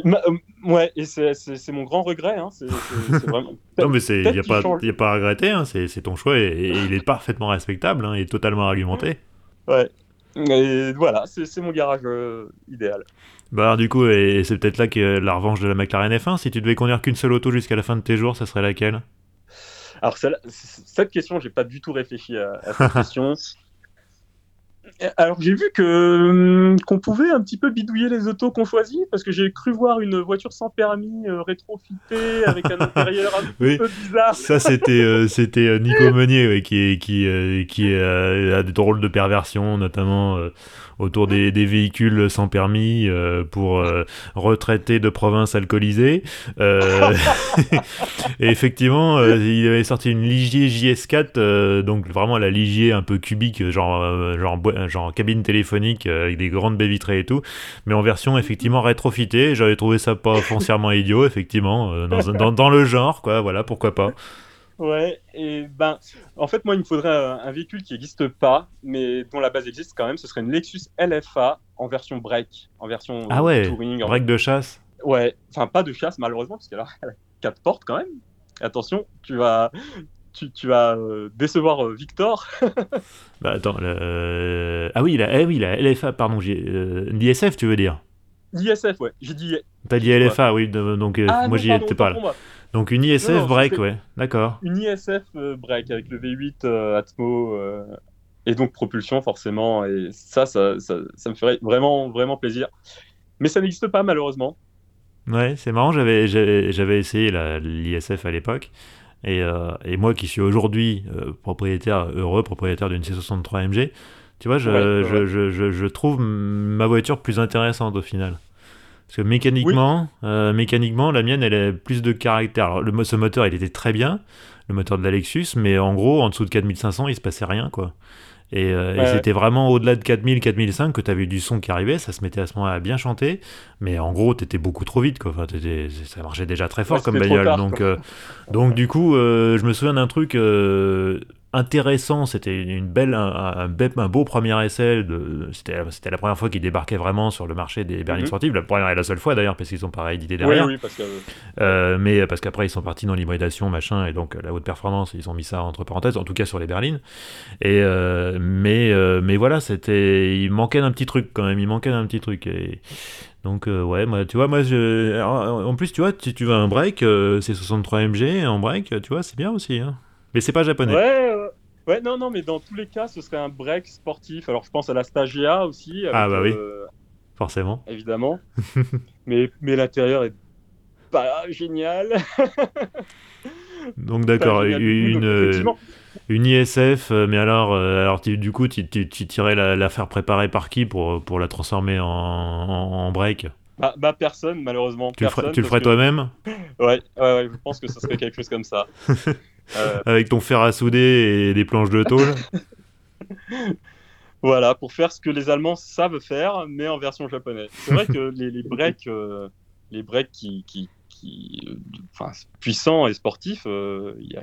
Euh, ouais, et c'est mon grand regret. Hein. (laughs) Vraiment... non, mais il n'y a, pas, a pas à regretter. Hein. C'est ton choix et, il est parfaitement respectable hein, et totalement argumenté. Ouais. Et voilà, c'est mon garage euh, idéal. Bah alors, du coup, et c'est peut-être là que la revanche de la McLaren F1. Si tu devais conduire qu'une seule auto jusqu'à la fin de tes jours, ça serait laquelle? Alors cette question, j'ai pas du tout réfléchi à, à cette (laughs) question. Alors j'ai vu que hum, qu'on pouvait un petit peu bidouiller les autos qu'on choisit parce que j'ai cru voir une voiture sans permis euh, rétrofitée avec un intérieur un (laughs) peu bizarre. Ça c'était euh, c'était euh, Nico Meunier qui qui qui a des drôles de perversion notamment autour des, véhicules sans permis euh, pour euh, retraités de province alcoolisés. Euh, (laughs) et effectivement, il avait sorti une Ligier JS4, donc vraiment la Ligier un peu cubique, genre, genre, genre cabine téléphonique avec des grandes baies vitrées et tout, mais en version effectivement rétrofitée. J'avais trouvé ça pas foncièrement idiot, effectivement, dans, dans le genre, quoi, voilà, pourquoi pas. Ouais, et ben, en fait, moi, il me faudrait un, véhicule qui n'existe pas, mais dont la base existe quand même. Ce serait une Lexus LFA en version break, en version ah ouais, touring. Break de chasse Ouais, enfin, pas de chasse, malheureusement, parce qu'elle a quatre portes quand même. Attention, tu vas, tu, tu vas euh, décevoir euh, Victor. (laughs) bah attends, ah oui, la, eh oui, la LFA, pardon, l'ISF, tu veux dire? L'ISF, ouais, j'ai dit. T'as dit LFA, oui, donc ah, moi j'y étais pas là. Donc une ISF break, ouais, d'accord. Une ISF euh, break avec le V8 euh, Atmo euh, et donc propulsion forcément. Et ça ça, ça, me ferait vraiment, vraiment plaisir. Mais ça n'existe pas malheureusement. Ouais, c'est marrant, j'avais, j'avais essayé l'ISF à l'époque. Et, et, moi qui suis aujourd'hui propriétaire, heureux propriétaire d'une C63 MG, tu vois, je, je, je, je trouve ma voiture plus intéressante au final. Parce que mécaniquement, euh, mécaniquement, la mienne, elle a plus de caractère. Alors, le, ce moteur, il était très bien, le moteur de la Lexus, mais en gros, en dessous de 4500, il se passait rien, quoi. Et, euh, c'était vraiment au-delà de 4000, 4005 que tu avais du son qui arrivait, ça se mettait à ce moment-là à bien chanter, mais en gros, tu étais beaucoup trop vite, quoi. Enfin, ça marchait déjà très fort comme bagnole. donc, euh, donc, du coup, je me souviens d'un truc intéressant. C'était une belle, un, un, beau premier essai. C'était, la première fois qu'ils débarquaient vraiment sur le marché des berlines mhm. sportives. La première et la seule fois d'ailleurs, parce qu'ils sont pas réédités derrière. Oui, parce que... Euh, mais parce qu'après, ils sont partis dans l'hybridation, machin, et donc la haute performance, ils ont mis ça entre parenthèses, en tout cas sur les berlines. Et, euh, mais, euh, mais voilà, c'était, il manquait d'un petit truc quand même. Il manquait d'un petit truc. Et, donc ouais, moi, tu vois, moi, je... en plus, tu vois, si tu veux un break, c'est 63 MG en break, tu vois, c'est bien aussi. Hein. Mais c'est pas japonais. Ouais, ouais, non, non, mais dans tous les cas, ce serait un break sportif. Alors, je pense à la Stagia aussi. ah, bah oui. Euh, Forcément. Évidemment. (laughs) mais mais l'intérieur est pas génial. (laughs) Donc, d'accord, une, euh, une ISF, euh, mais alors, alors du coup, tu, tu, tu tirais la, faire préparer par qui pour, pour la transformer en, en, break? Bah, bah, personne, malheureusement. Tu le ferais, tu le ferais toi-même? (laughs) Ouais, ouais, ouais, je pense que ce serait quelque chose comme ça. Euh, Avec ton fer à souder et des planches de tôle. (laughs) voilà, pour faire ce que les Allemands savent faire, mais en version japonaise. C'est vrai que les, les breaks, euh, les breaks qui, qui, qui enfin, puissants et sportifs, euh, il y a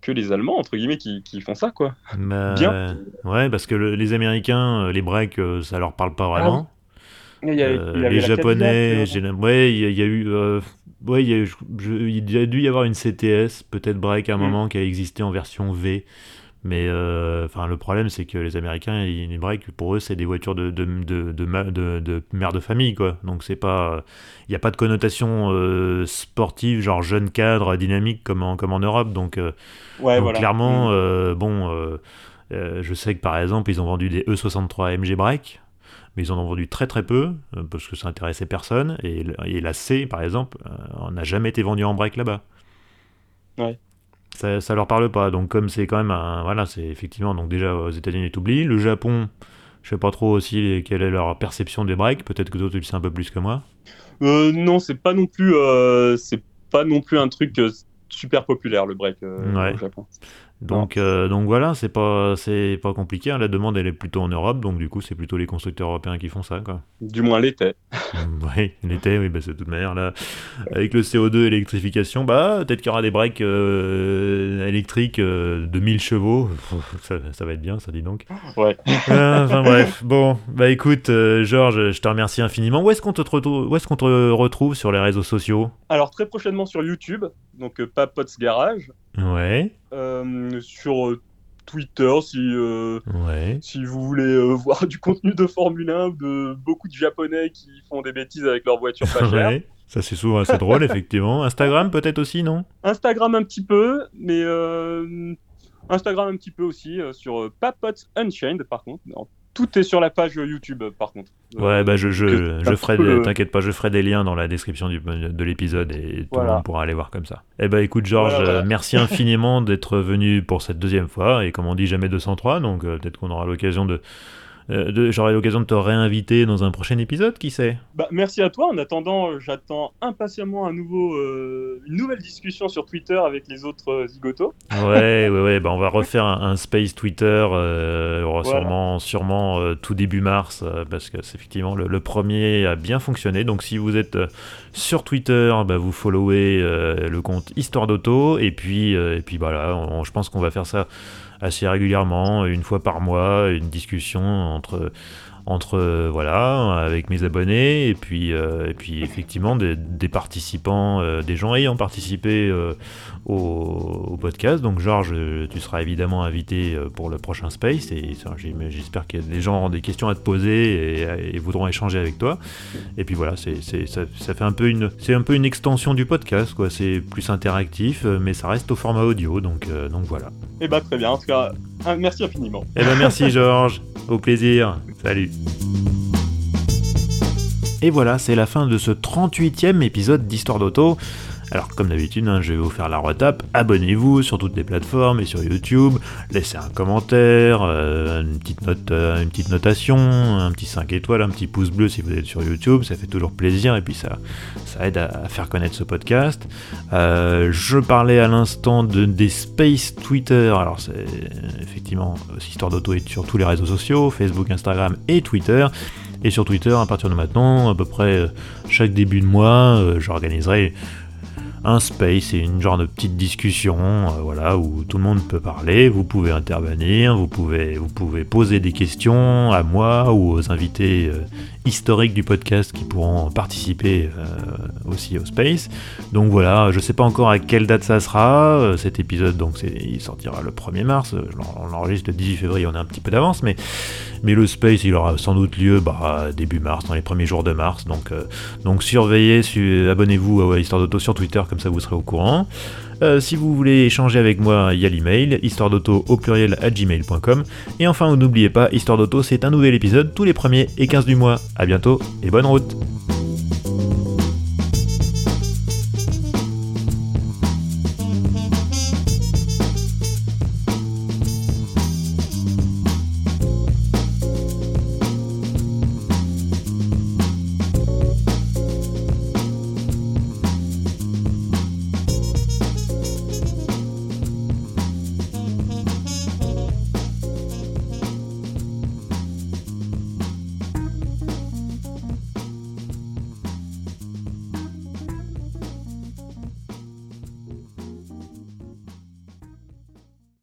que les Allemands entre guillemets qui, qui font ça quoi. Bah, Bien. Ouais, parce que les Américains, les breaks, ça leur parle pas vraiment. Il y a, les Japonais, ouais, il y, a eu Ouais, il y, a, il a dû y avoir une CTS, peut-être break à un mm. moment, qui a existé en version V. Mais euh, enfin, le problème, c'est que les Américains, les break, pour eux, c'est des voitures de, de, de, de, de mère de famille, quoi. Donc, c'est pas. Il n'y a pas de connotation euh, sportive, genre jeune cadre, dynamique, comme en, comme en Europe. Donc, euh, clairement, mm. bon, je sais que par exemple, ils ont vendu des E63 MG Break mais ils en ont vendu très très peu, euh, parce que ça intéressait personne, et, la C, par exemple, euh, n'a jamais été vendue en break là-bas. Ouais. ça, ça leur parle pas. Donc comme c'est quand même un, voilà, c'est effectivement donc déjà aux États-Unis oublié. Le Japon, je sais pas trop aussi quelle est leur perception des breaks. Peut-être que toi tu le sais un peu plus que moi. Euh, non, c'est pas non plus, euh, c'est pas non plus un truc super populaire le break au Japon. Donc, euh, donc voilà, c'est pas, c'est pas compliqué. Hein. La demande, elle est plutôt en Europe, donc du coup, c'est plutôt les constructeurs européens qui font ça, quoi. Du moins l'été. (laughs) oui, l'été, oui, bah, c'est de toute manière là. Avec le CO2 et l'électrification, bah, peut-être qu'il y aura des breaks euh, électriques euh, de 1000 chevaux. Ça, ça, va être bien, ça dit donc. Ouais. enfin bref, bon, bah écoute, Georges, je te remercie infiniment. Où est-ce qu'on te, retrouve, où est-ce qu'on te retrouve sur les réseaux sociaux? Alors très prochainement sur YouTube, donc Papots Garage. Ouais. Euh, sur euh, Twitter si, euh, si vous voulez (laughs) voir du contenu de Formule 1 de beaucoup de Japonais qui font des bêtises avec leur voiture pas (laughs) chère. Ça c'est souvent assez drôle (laughs) effectivement. Instagram peut-être aussi non? Instagram un petit peu, mais Instagram un petit peu aussi sur Papots Unchained par contre. Tout est sur la page YouTube, par contre. Ouais, bah je, je, je ferai, t'inquiète pas, je ferai des liens dans la description du, de l'épisode et tout le monde pourra aller voir comme ça. Eh bah écoute, Georges, merci (laughs) infiniment d'être venu pour cette deuxième fois et comme on dit, jamais 203, donc euh, peut-être qu'on aura l'occasion de euh, j'aurai l'occasion de te réinviter dans un prochain épisode, qui sait? Bah, Merci à toi. En attendant, euh, j'attends impatiemment un nouveau, euh, une nouvelle discussion sur Twitter avec les autres zigotos. Ouais, ouais, ouais. Bah, on va refaire un, space Twitter, sûrement, sûrement tout début mars, parce que c'est effectivement le, premier a bien fonctionné. Donc si vous êtes sur Twitter, bah, vous followez le compte Histoire d'Auto, et puis, et puis voilà, je pense qu'on va faire ça assez régulièrement, une fois par mois, une discussion entre entre euh, voilà avec mes abonnés et puis euh, et puis effectivement des, participants euh, des gens ayant participé au, podcast. Donc Georges tu seras évidemment invité pour le prochain space et j'espère que des gens ont des questions à te poser et, voudront échanger avec toi. Et puis voilà c'est ça, ça, fait un peu une c'est un peu une extension du podcast quoi. C'est plus interactif mais ça reste au format audio. Donc donc voilà. Et eh bah très bien. En tout cas merci infiniment. Et eh ben merci (laughs) Georges. Au plaisir salut et voilà, c'est la fin de ce 38e épisode d'Histoire d'Auto. Alors comme d'habitude, hein, je vais vous faire la retape. Abonnez-vous sur toutes les plateformes et sur YouTube. Laissez un commentaire, euh, une, petite note, euh, une petite notation, un petit 5 étoiles, un petit pouce bleu si vous êtes sur YouTube. Ça fait toujours plaisir et puis ça, aide à, faire connaître ce podcast. Euh, je parlais à l'instant de, des Space Twitter. Alors c'est effectivement Histoire d'Auto est sur tous les réseaux sociaux, Facebook, Instagram et Twitter. Et sur Twitter, à partir de maintenant, à peu près chaque début de mois, j'organiserai un space et une genre de petite discussion, euh, voilà, où tout le monde peut parler, vous pouvez intervenir, vous pouvez, vous pouvez poser des questions à moi ou aux invités euh, historiques du podcast qui pourront participer euh, aussi au space. Donc voilà, je sais pas encore à quelle date ça sera, cet épisode donc il sortira le 1er mars, on l'enregistre le 18 février, on est un petit peu d'avance, mais, mais le space il aura sans doute lieu bah, début mars, dans les premiers jours de mars, donc, donc surveillez, abonnez-vous à Histoire d'Auto sur Twitter comme ça vous serez au courant. Euh, si vous voulez échanger avec moi, il y a l'email, histoire d'auto au pluriel à gmail.com. Et enfin, n'oubliez pas, Histoire d'auto, c'est un nouvel épisode tous les premiers et 15 du mois. A bientôt et bonne route